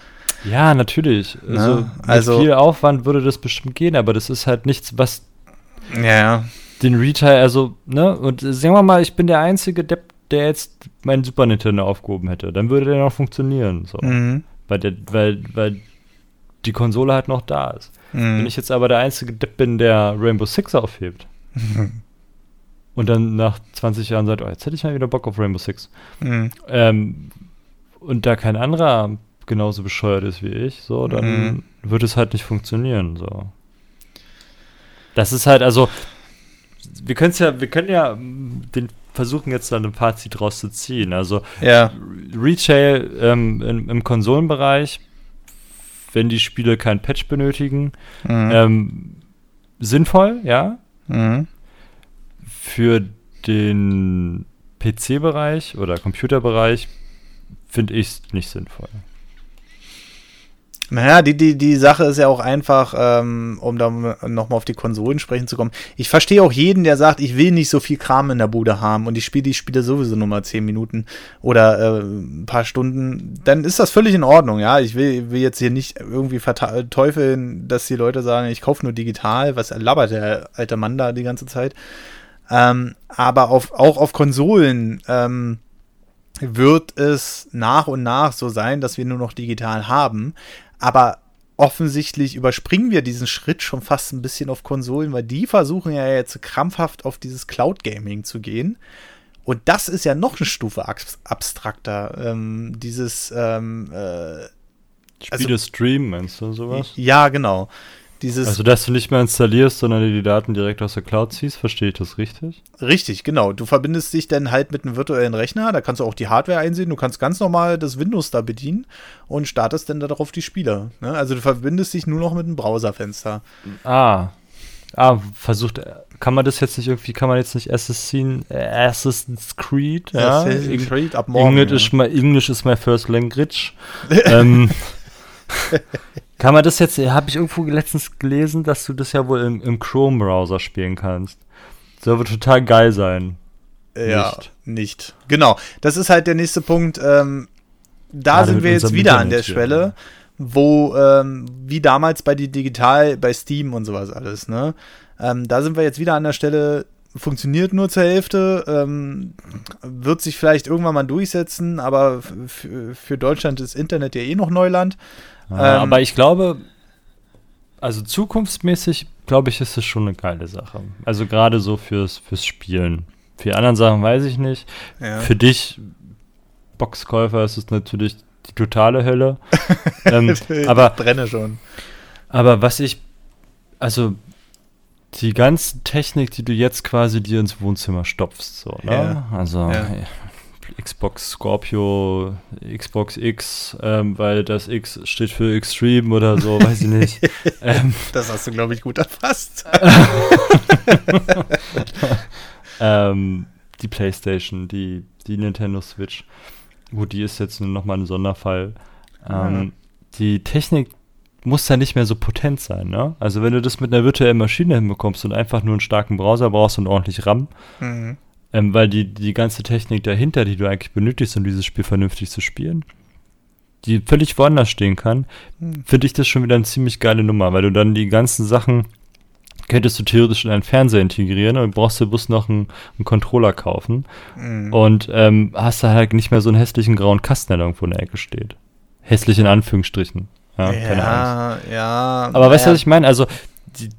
Ja, natürlich. Also, Na, also mit viel Aufwand würde das bestimmt gehen, aber das ist halt nichts, was ja. Den Retail, also, ne, und sagen wir mal, ich bin der einzige Depp, der jetzt meinen Super Nintendo aufgehoben hätte, dann würde der noch funktionieren. So. Mhm. Weil, der, weil, weil die Konsole halt noch da ist. Mhm. Wenn ich jetzt aber der einzige Depp bin, der Rainbow Six aufhebt mhm. <laughs> und dann nach 20 Jahren sagt, oh, jetzt hätte ich mal wieder Bock auf Rainbow Six. Mhm. Ähm, und da kein anderer genauso bescheuert ist wie ich, so, dann mhm. wird es halt nicht funktionieren. So. Das ist halt, also, wir können ja, wir können ja den versuchen jetzt dann ein Fazit draus zu ziehen. Also ja. Retail ähm, im, im, Konsolenbereich, wenn die Spiele kein Patch benötigen, mhm. ähm, sinnvoll, ja. Mhm. Für den PC-Bereich oder Computerbereich finde ich es nicht sinnvoll. Naja, die, die, die Sache ist ja auch einfach, ähm, um da nochmal auf die Konsolen sprechen zu kommen. Ich verstehe auch jeden, der sagt, ich will nicht so viel Kram in der Bude haben und ich spiele die Spiele sowieso nur mal 10 Minuten oder äh, ein paar Stunden. Dann ist das völlig in Ordnung, ja. Ich will, will jetzt hier nicht irgendwie verteufeln, dass die Leute sagen, ich kaufe nur digital, was labert der alte Mann da die ganze Zeit. Ähm, aber auf, auch auf Konsolen, ähm, wird es nach und nach so sein, dass wir nur noch digital haben. Aber offensichtlich überspringen wir diesen Schritt schon fast ein bisschen auf Konsolen, weil die versuchen ja jetzt krampfhaft auf dieses Cloud Gaming zu gehen. Und das ist ja noch eine Stufe abstrakter. Ähm, dieses ähm, äh, Spiele also, Stream, meinst du sowas? Ja, genau. Dieses also, dass du nicht mehr installierst, sondern dir die Daten direkt aus der Cloud ziehst, verstehe ich das richtig? Richtig, genau. Du verbindest dich dann halt mit einem virtuellen Rechner, da kannst du auch die Hardware einsehen, du kannst ganz normal das Windows da bedienen und startest dann darauf die Spiele. Ne? Also du verbindest dich nur noch mit einem Browserfenster. Ah. Ah, versucht, kann man das jetzt nicht irgendwie, kann man jetzt nicht Assassin, Assassin's Creed, ja? Assassin's Creed ab morgen. Englisch, ja. ist my, English is my first language. <laughs> ähm, <laughs> kann man das jetzt, habe ich irgendwo letztens gelesen, dass du das ja wohl im, im Chrome-Browser spielen kannst. Soll wohl total geil sein. Ja, nicht. nicht. Genau. Das ist halt der nächste Punkt. Ähm, da Gerade sind wir jetzt wieder Internet an der Schwelle, hier. wo, ähm, wie damals bei die Digital, bei Steam und sowas alles, ne? Ähm, da sind wir jetzt wieder an der Stelle, funktioniert nur zur Hälfte, ähm, wird sich vielleicht irgendwann mal durchsetzen, aber für Deutschland ist Internet ja eh noch Neuland. Ähm, aber ich glaube, also zukunftsmäßig, glaube ich, ist es schon eine geile Sache. Also gerade so fürs, fürs Spielen. Für die anderen Sachen weiß ich nicht. Ja. Für dich, Boxkäufer, ist es natürlich die totale Hölle. <laughs> ähm, aber brenne schon. Aber was ich, also die ganze Technik, die du jetzt quasi dir ins Wohnzimmer stopfst, so, ne? Ja. Also ja. Xbox Scorpio, Xbox X, ähm, weil das X steht für Extreme oder so, weiß ich nicht. <laughs> ähm, das hast du, glaube ich, gut erfasst. <laughs> ähm, die PlayStation, die, die Nintendo Switch. Gut, die ist jetzt nochmal ein Sonderfall. Mhm. Die Technik muss ja nicht mehr so potent sein, ne? Also wenn du das mit einer virtuellen Maschine hinbekommst und einfach nur einen starken Browser brauchst und ordentlich RAM, mhm. Ähm, weil die, die ganze Technik dahinter, die du eigentlich benötigst, um dieses Spiel vernünftig zu spielen, die völlig woanders stehen kann, mhm. finde ich das schon wieder eine ziemlich geile Nummer, weil du dann die ganzen Sachen könntest du theoretisch in einen Fernseher integrieren und brauchst du bloß noch einen, einen Controller kaufen mhm. und ähm, hast da halt nicht mehr so einen hässlichen grauen Kasten, der irgendwo in der Ecke steht. Hässlich in Anführungsstrichen. Ja, ja, ja Aber weißt du, was ich meine? Also, die,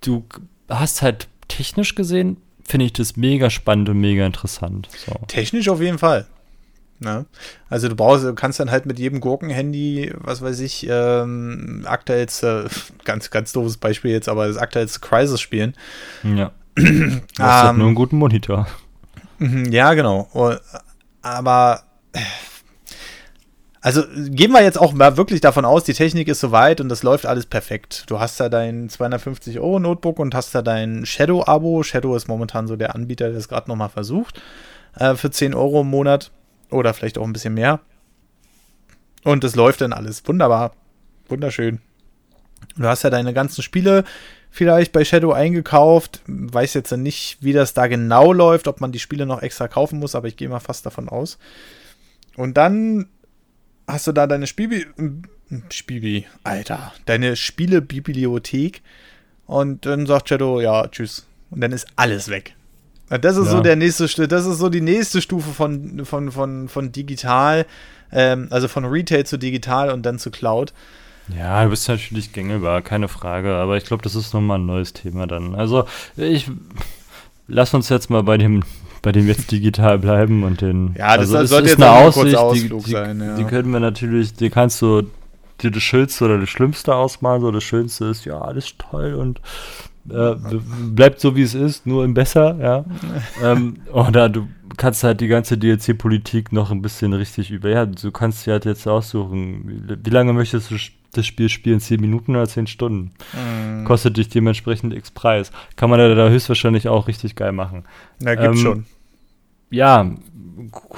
du hast halt technisch gesehen, finde ich das mega spannend und mega interessant. So. Technisch auf jeden Fall. Ne? Also du brauchst, du kannst dann halt mit jedem Gurkenhandy, was weiß ich, ähm, aktuellste, <laughs> ganz, ganz doofes Beispiel jetzt, aber das aktuellste Crisis spielen. Ja. du hast halt nur einen guten Monitor. Mhm, ja, genau. Aber also gehen wir jetzt auch mal wirklich davon aus, die Technik ist soweit und das läuft alles perfekt. Du hast da dein 250 Euro Notebook und hast da dein Shadow-Abo. Shadow ist momentan so der Anbieter, der es gerade nochmal versucht, äh, für 10 Euro im Monat oder vielleicht auch ein bisschen mehr. Und das läuft dann alles wunderbar. Wunderschön. Du hast ja deine ganzen Spiele vielleicht bei Shadow eingekauft. Weiß jetzt nicht, wie das da genau läuft, ob man die Spiele noch extra kaufen muss, aber ich gehe mal fast davon aus. Und dann hast du da deine Spielbi Spielbi, Alter, deine Spielebibliothek und dann sagt Shadow, ja, tschüss. Und dann ist alles weg. Das ist ja. so der nächste, das ist so die nächste Stufe von, von, von, von digital, ähm, also von Retail zu digital und dann zu Cloud. Ja, du bist natürlich gängigbar, keine Frage, aber ich glaube, das ist nochmal ein neues Thema dann. Also, ich lass uns jetzt mal bei dem bei dem jetzt digital bleiben und den. Ja, das also sollte ist, jetzt eine Aussicht, Ausflug die, sein. Ja. Die können wir natürlich, die kannst du dir das Schönste oder das Schlimmste ausmalen. So, das Schönste ist, ja, alles toll und äh, bleibt so wie es ist, nur im Besser, ja. <laughs> ähm, oder du kannst halt die ganze DLC-Politik noch ein bisschen richtig über. Ja, du kannst dir halt jetzt aussuchen, wie, lange möchtest du das Spiel spielen, 10 Minuten oder 10 Stunden. Mm. Kostet dich dementsprechend X Preis. Kann man da, da höchstwahrscheinlich auch richtig geil machen. Na, gibt's ähm, schon. Ja,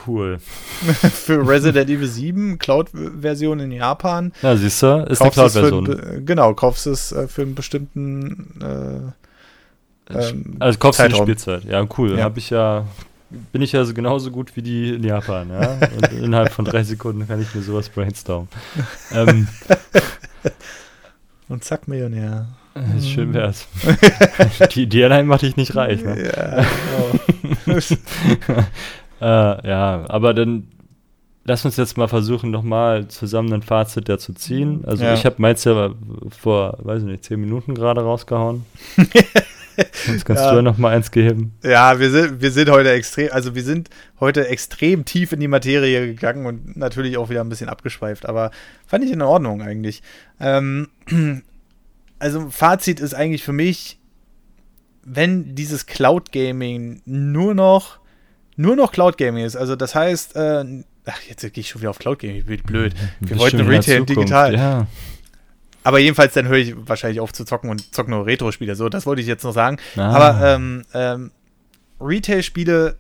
cool. <laughs> für Resident Evil 7 Cloud-Version in Japan. Ja, siehst du, ist eine Cloud-Version. Genau, kaufst es äh, für einen bestimmten äh, ähm, Also kaufst du die Spielzeit. Ja, cool. Ja. Habe ich ja bin ich also genauso gut wie die in Japan, ja. Und <laughs> innerhalb von drei Sekunden kann ich mir sowas brainstormen. ähm, <laughs> Und zack, Millionär. Schön wär's. die, die allein macht dich nicht reich, ne? Ja, genau. <laughs> äh, ja, aber dann lass uns jetzt mal versuchen, nochmal zusammen ein Fazit dazu ziehen. Also ja. ich habe meins ja vor, weiß ich nicht, zehn Minuten gerade rausgehauen. <laughs> Jetzt kannst ja. du ja noch mal eins geben. Ja, wir sind, wir sind heute extrem, also wir sind heute extrem tief in die Materie gegangen und natürlich auch wieder ein bisschen abgeschweift, aber fand ich in Ordnung eigentlich. Ähm, <clears throat> also Fazit ist eigentlich für mich, wenn dieses Cloud Gaming nur noch nur noch Cloud Gaming ist, also das heißt, äh, ach, jetzt gehe ich schon wieder auf Cloud Gaming, ich bin blöd. Wir wollten Retail digital. Ja. Aber jedenfalls, dann höre ich wahrscheinlich auf zu zocken und zocken nur Retro-Spiele. So, das wollte ich jetzt noch sagen. Ah. Aber ähm, ähm, Retail-Spiele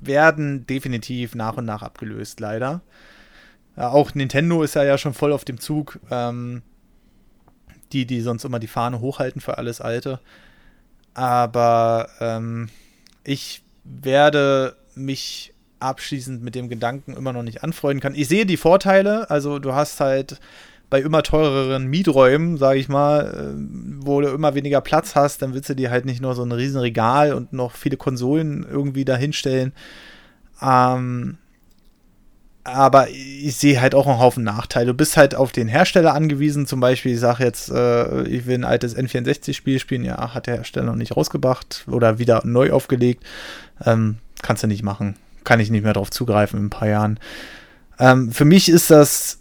werden definitiv nach und nach abgelöst, leider. Ja, auch Nintendo ist ja, ja schon voll auf dem Zug. Ähm, die, die sonst immer die Fahne hochhalten für alles Alte. Aber ähm, ich werde mich abschließend mit dem Gedanken immer noch nicht anfreunden kann. Ich sehe die Vorteile, also du hast halt bei immer teureren Mieträumen, sage ich mal, äh, wo du immer weniger Platz hast, dann willst du dir halt nicht nur so ein riesen Regal und noch viele Konsolen irgendwie dahinstellen. Ähm, aber ich sehe halt auch einen Haufen Nachteile. Du bist halt auf den Hersteller angewiesen. Zum Beispiel, ich sage jetzt, äh, ich will ein altes N64-Spiel spielen. Ja, hat der Hersteller noch nicht rausgebracht oder wieder neu aufgelegt. Ähm, kannst du nicht machen. Kann ich nicht mehr darauf zugreifen in ein paar Jahren. Ähm, für mich ist das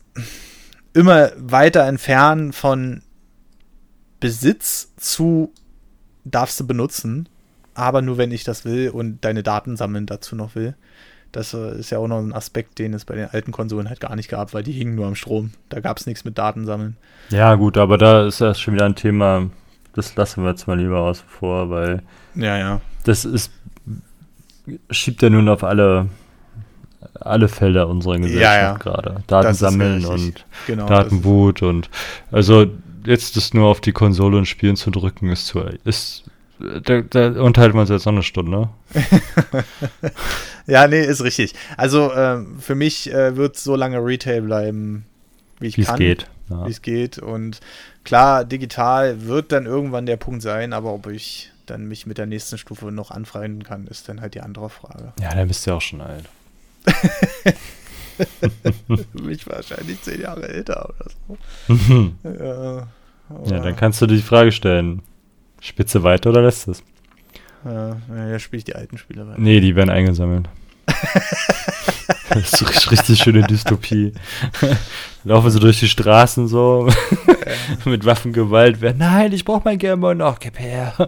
immer weiter entfernt von Besitz zu darfst du benutzen, aber nur wenn ich das will und deine Daten sammeln dazu noch will. Das äh, ist ja auch noch ein Aspekt, den es bei den alten Konsolen halt gar nicht gab, weil die hingen nur am Strom. Da gab es nichts mit Datensammeln. Ja, gut, aber da ist das schon wieder ein Thema, das lassen wir jetzt mal lieber außen vor, weil Ja, ja. das ist, schiebt ja nun auf alle, alle Felder unserer Gesellschaft Ja, ja. gerade. Daten Das ist sammeln richtig. und Genau. Datenboot und also jetzt das nur auf die Konsole und Spielen zu drücken, ist zu, ist, da, da unterhalten wir uns jetzt noch eine Stunde. <laughs> Ja, nee, ist richtig. Also ähm, für mich äh, wird so lange Retail bleiben, wie ich Wie es kann. geht. Ja. Wie es geht. Und klar, digital wird dann irgendwann der Punkt sein, aber ob ich dann mich mit der nächsten Stufe noch anfreunden kann, ist dann halt die andere Frage. ja, dann bist du ja auch schon alt. <laughs> mich wahrscheinlich zehn Jahre älter oder so. <laughs> Ja, ja, dann kannst du dir die Frage stellen, Spitze weiter oder lässt es? Ja, ja, spiele ich die alten Spiele weiter. Nee, die werden eingesammelt. <laughs> das ist richtig, richtig schöne Dystopie. Laufen sie durch die Straßen so mit Waffengewalt. Nein, ich brauche mein Gameboy noch. Gib her. <laughs>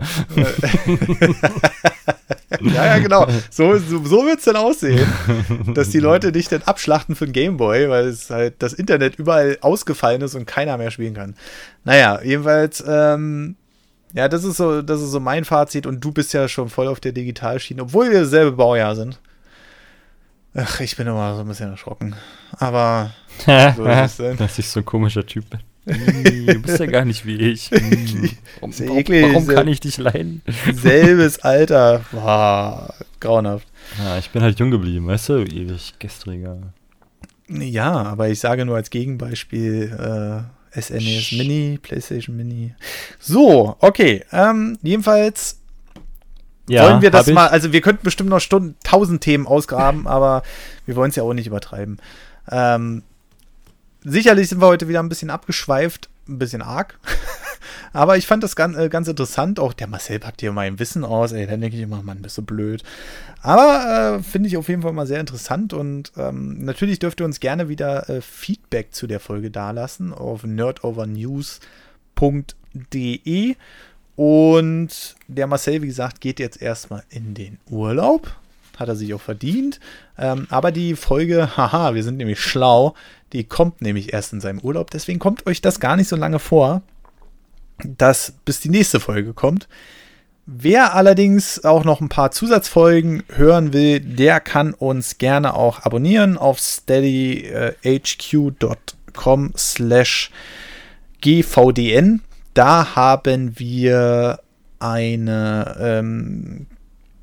Ja, ja, genau. So, so, so wird es dann aussehen, dass die Leute dich dann abschlachten für ein Gameboy, weil es halt das Internet überall ausgefallen ist und keiner mehr spielen kann. Naja, jedenfalls, ähm, ja, das ist so, das ist so mein Fazit und du bist ja schon voll auf der Digitalschiene, obwohl wir dasselbe Baujahr sind. Ach, ich bin immer so ein bisschen erschrocken. Aber so ist es. Dass ich so ein komischer Typ bin. <laughs> Du bist ja gar nicht wie ich. Hm, Warum, ja warum, eklig, kann ich dich leiden? selbes <laughs> Alter. Boah, grauenhaft. Ja, ich bin halt jung geblieben, weißt du? Ewig gestriger. Ja, aber ich sage nur als Gegenbeispiel äh, SNES Mini, PlayStation Mini. So, okay. Ähm, jedenfalls wollen wir das mal, also wir könnten bestimmt noch Stunden, tausend Themen ausgraben, <laughs> aber wir wollen es ja auch nicht übertreiben. Ähm, sicherlich sind wir heute wieder ein bisschen abgeschweift, ein bisschen arg. <laughs> aber ich fand das ganz, äh, ganz interessant. Auch der Marcel packt hier mein Wissen aus. Ey, dann denke ich immer, Mann, bist du blöd. Aber äh, finde ich auf jeden Fall mal sehr interessant und ähm, natürlich dürft ihr uns gerne wieder äh, Feedback zu der Folge dalassen auf nerdovernews.de und der Marcel, wie gesagt, geht jetzt erstmal in den Urlaub. Hat er sich auch verdient. Ähm, aber die Folge, <laughs> haha, wir sind nämlich schlau, die kommt nämlich erst in seinem Urlaub. Deswegen kommt euch das gar nicht so lange vor, dass bis die nächste Folge kommt. Wer allerdings auch noch ein paar Zusatzfolgen hören will, der kann uns gerne auch abonnieren auf steadyhq.com slash gvdn. Da haben wir eine, ähm,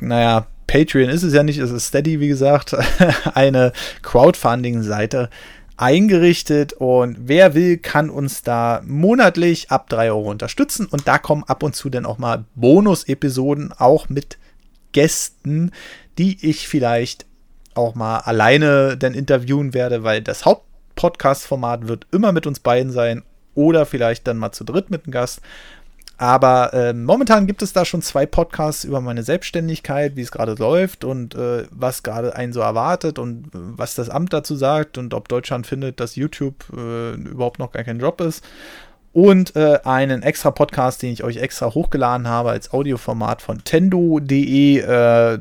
naja, Patreon ist es ja nicht, es ist Steady, wie gesagt, <laughs> eine Crowdfunding-Seite eingerichtet und wer will, kann uns da monatlich ab 3 Euro unterstützen und da kommen ab und zu dann auch mal Bonus-Episoden, auch mit Gästen, die ich vielleicht auch mal alleine dann interviewen werde, weil das Hauptpodcast-Format wird immer mit uns beiden sein oder vielleicht dann mal zu dritt mit einem Gast. Aber äh, momentan gibt es da schon zwei Podcasts über meine Selbstständigkeit, wie es gerade läuft und äh, was gerade einen so erwartet und äh, was das Amt dazu sagt und ob Deutschland findet, dass YouTube äh, überhaupt noch gar kein Job ist. und äh, einen extra Podcast, den ich euch extra hochgeladen habe als Audioformat von tendo.de. Äh,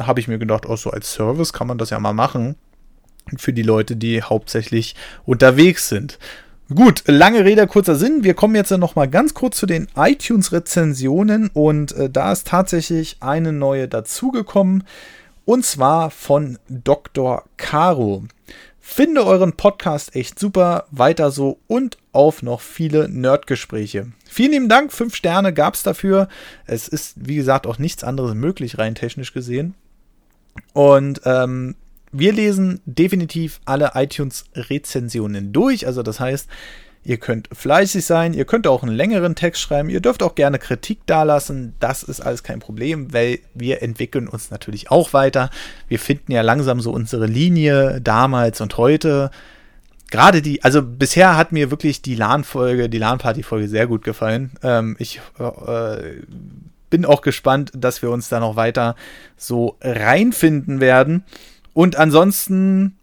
habe ich mir gedacht, auch so als Service kann man das ja mal machen. Für die Leute, die hauptsächlich unterwegs sind. Gut, lange Rede, kurzer Sinn. Wir kommen jetzt noch mal ganz kurz zu den iTunes-Rezensionen und äh, da ist tatsächlich eine neue dazugekommen und zwar von Dr. Caro. Finde euren Podcast echt super, weiter so und auf noch viele Nerdgespräche. Vielen lieben Dank, fünf Sterne gab es dafür. Es ist, wie gesagt, auch nichts anderes möglich, rein technisch gesehen. Und ähm, wir lesen definitiv alle iTunes-Rezensionen durch. Also das heißt, ihr könnt fleißig sein, ihr könnt auch einen längeren Text schreiben, ihr dürft auch gerne Kritik dalassen. Das ist alles kein Problem, weil wir entwickeln uns natürlich auch weiter. Wir finden ja langsam so unsere Linie damals und heute. Gerade die, also bisher hat mir wirklich die LAN-Folge, die LAN-Party-Folge sehr gut gefallen. Ähm, ich äh, bin auch gespannt, dass wir uns da noch weiter so reinfinden werden. Und ansonsten,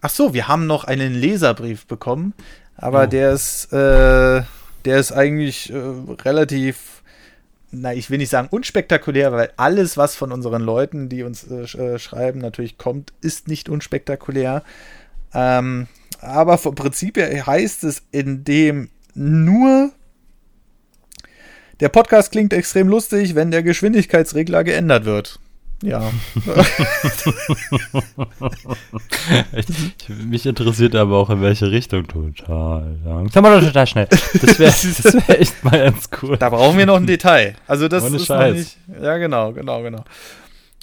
ach so, wir haben noch einen Leserbrief bekommen, aber oh. der ist, äh, der ist eigentlich äh, relativ, na, ich will nicht sagen unspektakulär, weil alles, was von unseren Leuten, die uns äh, äh schreiben, natürlich kommt, ist nicht unspektakulär. Ähm, aber vom Prinzip her heißt es, indem nur der Podcast klingt extrem lustig, wenn der Geschwindigkeitsregler geändert wird. Ja. <laughs> ich, mich interessiert aber auch in welche Richtung total. Sag mal doch total schnell. Das wäre wär echt mal ganz cool. Da brauchen wir noch ein Detail. Also das Ohne ist Scheiß. noch nicht. Ja, genau, genau, genau.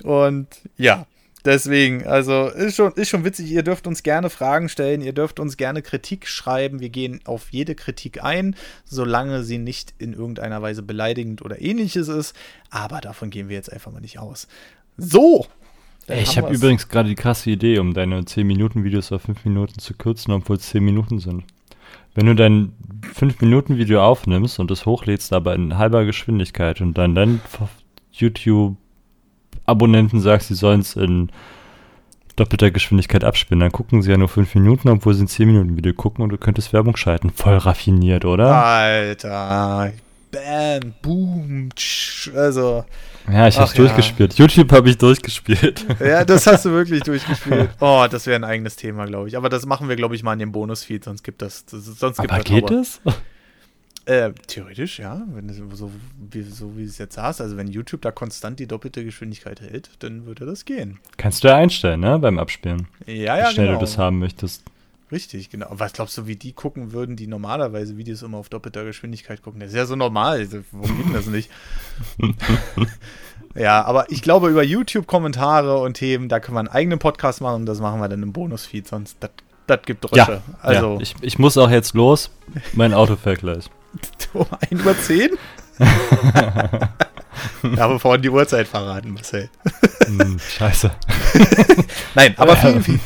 Und ja, deswegen, also ist schon, ist schon witzig. Ihr dürft uns gerne Fragen stellen, ihr dürft uns gerne Kritik schreiben. Wir gehen auf jede Kritik ein, solange sie nicht in irgendeiner Weise beleidigend oder ähnliches ist. Aber davon gehen wir jetzt einfach mal nicht aus. So. Ey, ich habe übrigens gerade die krasse Idee, um deine 10-Minuten-Videos auf 5 Minuten zu kürzen, obwohl es 10 Minuten sind. Wenn du dein 5-Minuten-Video aufnimmst und es hochlädst, aber in halber Geschwindigkeit und dann deinen YouTube-Abonnenten sagst, sie sollen es in doppelter Geschwindigkeit abspielen, dann gucken sie ja nur 5 Minuten, obwohl sie ein 10-Minuten-Video gucken und du könntest Werbung schalten. Voll raffiniert, oder? Alter. Bam, boom, tsch, also. Ja, ich hab's durchgespielt. YouTube habe ich durchgespielt. <laughs> Ja, das hast du wirklich <laughs> durchgespielt. Oh, das wäre ein eigenes Thema, glaube ich. Aber das machen wir, glaube ich, mal in dem Bonusfeed, sonst gibt das, das sonst gibt Aber geht es? <laughs> Äh, theoretisch, ja. Wenn es so, wie, so wie es jetzt hast, also wenn YouTube da konstant die doppelte Geschwindigkeit hält, dann würde das gehen. Kannst du ja einstellen, ne, beim Abspielen. Ja, ja, Wie schnell genau. du das haben möchtest. Richtig, genau. Was glaubst du, wie die gucken würden, die normalerweise Videos immer auf doppelter Geschwindigkeit gucken? Das ist ja so normal. Warum geht denn das nicht? <laughs> ja, aber ich glaube, über YouTube-Kommentare und Themen, da können wir einen eigenen Podcast machen und das machen wir dann im Bonusfeed, sonst das gibt Rösche. Ja, also. Ja. Ich, ich muss auch jetzt los. Mein Auto fährt gleich. <laughs> Um 1 Uhr 10? <laughs> ja, aber vorhin die Uhrzeit verraten, Marcel. Hm, scheiße. Nein, aber vielen, vielen,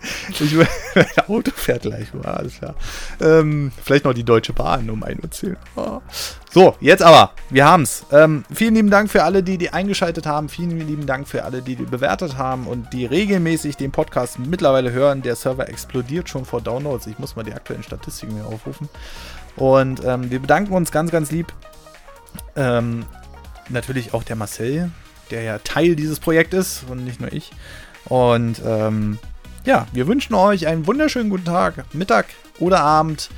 <laughs> ich, mein Auto fährt gleich, alles klar. Ähm, vielleicht noch die Deutsche Bahn um 1 Uhr. Oh. So, jetzt aber, wir haben's. Ähm, vielen lieben Dank für alle, die, die eingeschaltet haben. Vielen lieben Dank für alle, die, die bewertet haben und die regelmäßig den Podcast mittlerweile hören. Der Server explodiert schon vor Downloads. Ich muss mal die aktuellen Statistiken mir aufrufen. Und ähm, wir bedanken uns ganz, ganz lieb. Ähm, natürlich auch der Marcel, der ja Teil dieses Projekts ist und nicht nur ich. Und ähm, ja, wir wünschen euch einen wunderschönen guten Tag, Mittag oder Abend.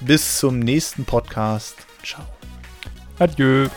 Bis zum nächsten Podcast. Ciao. Adieu.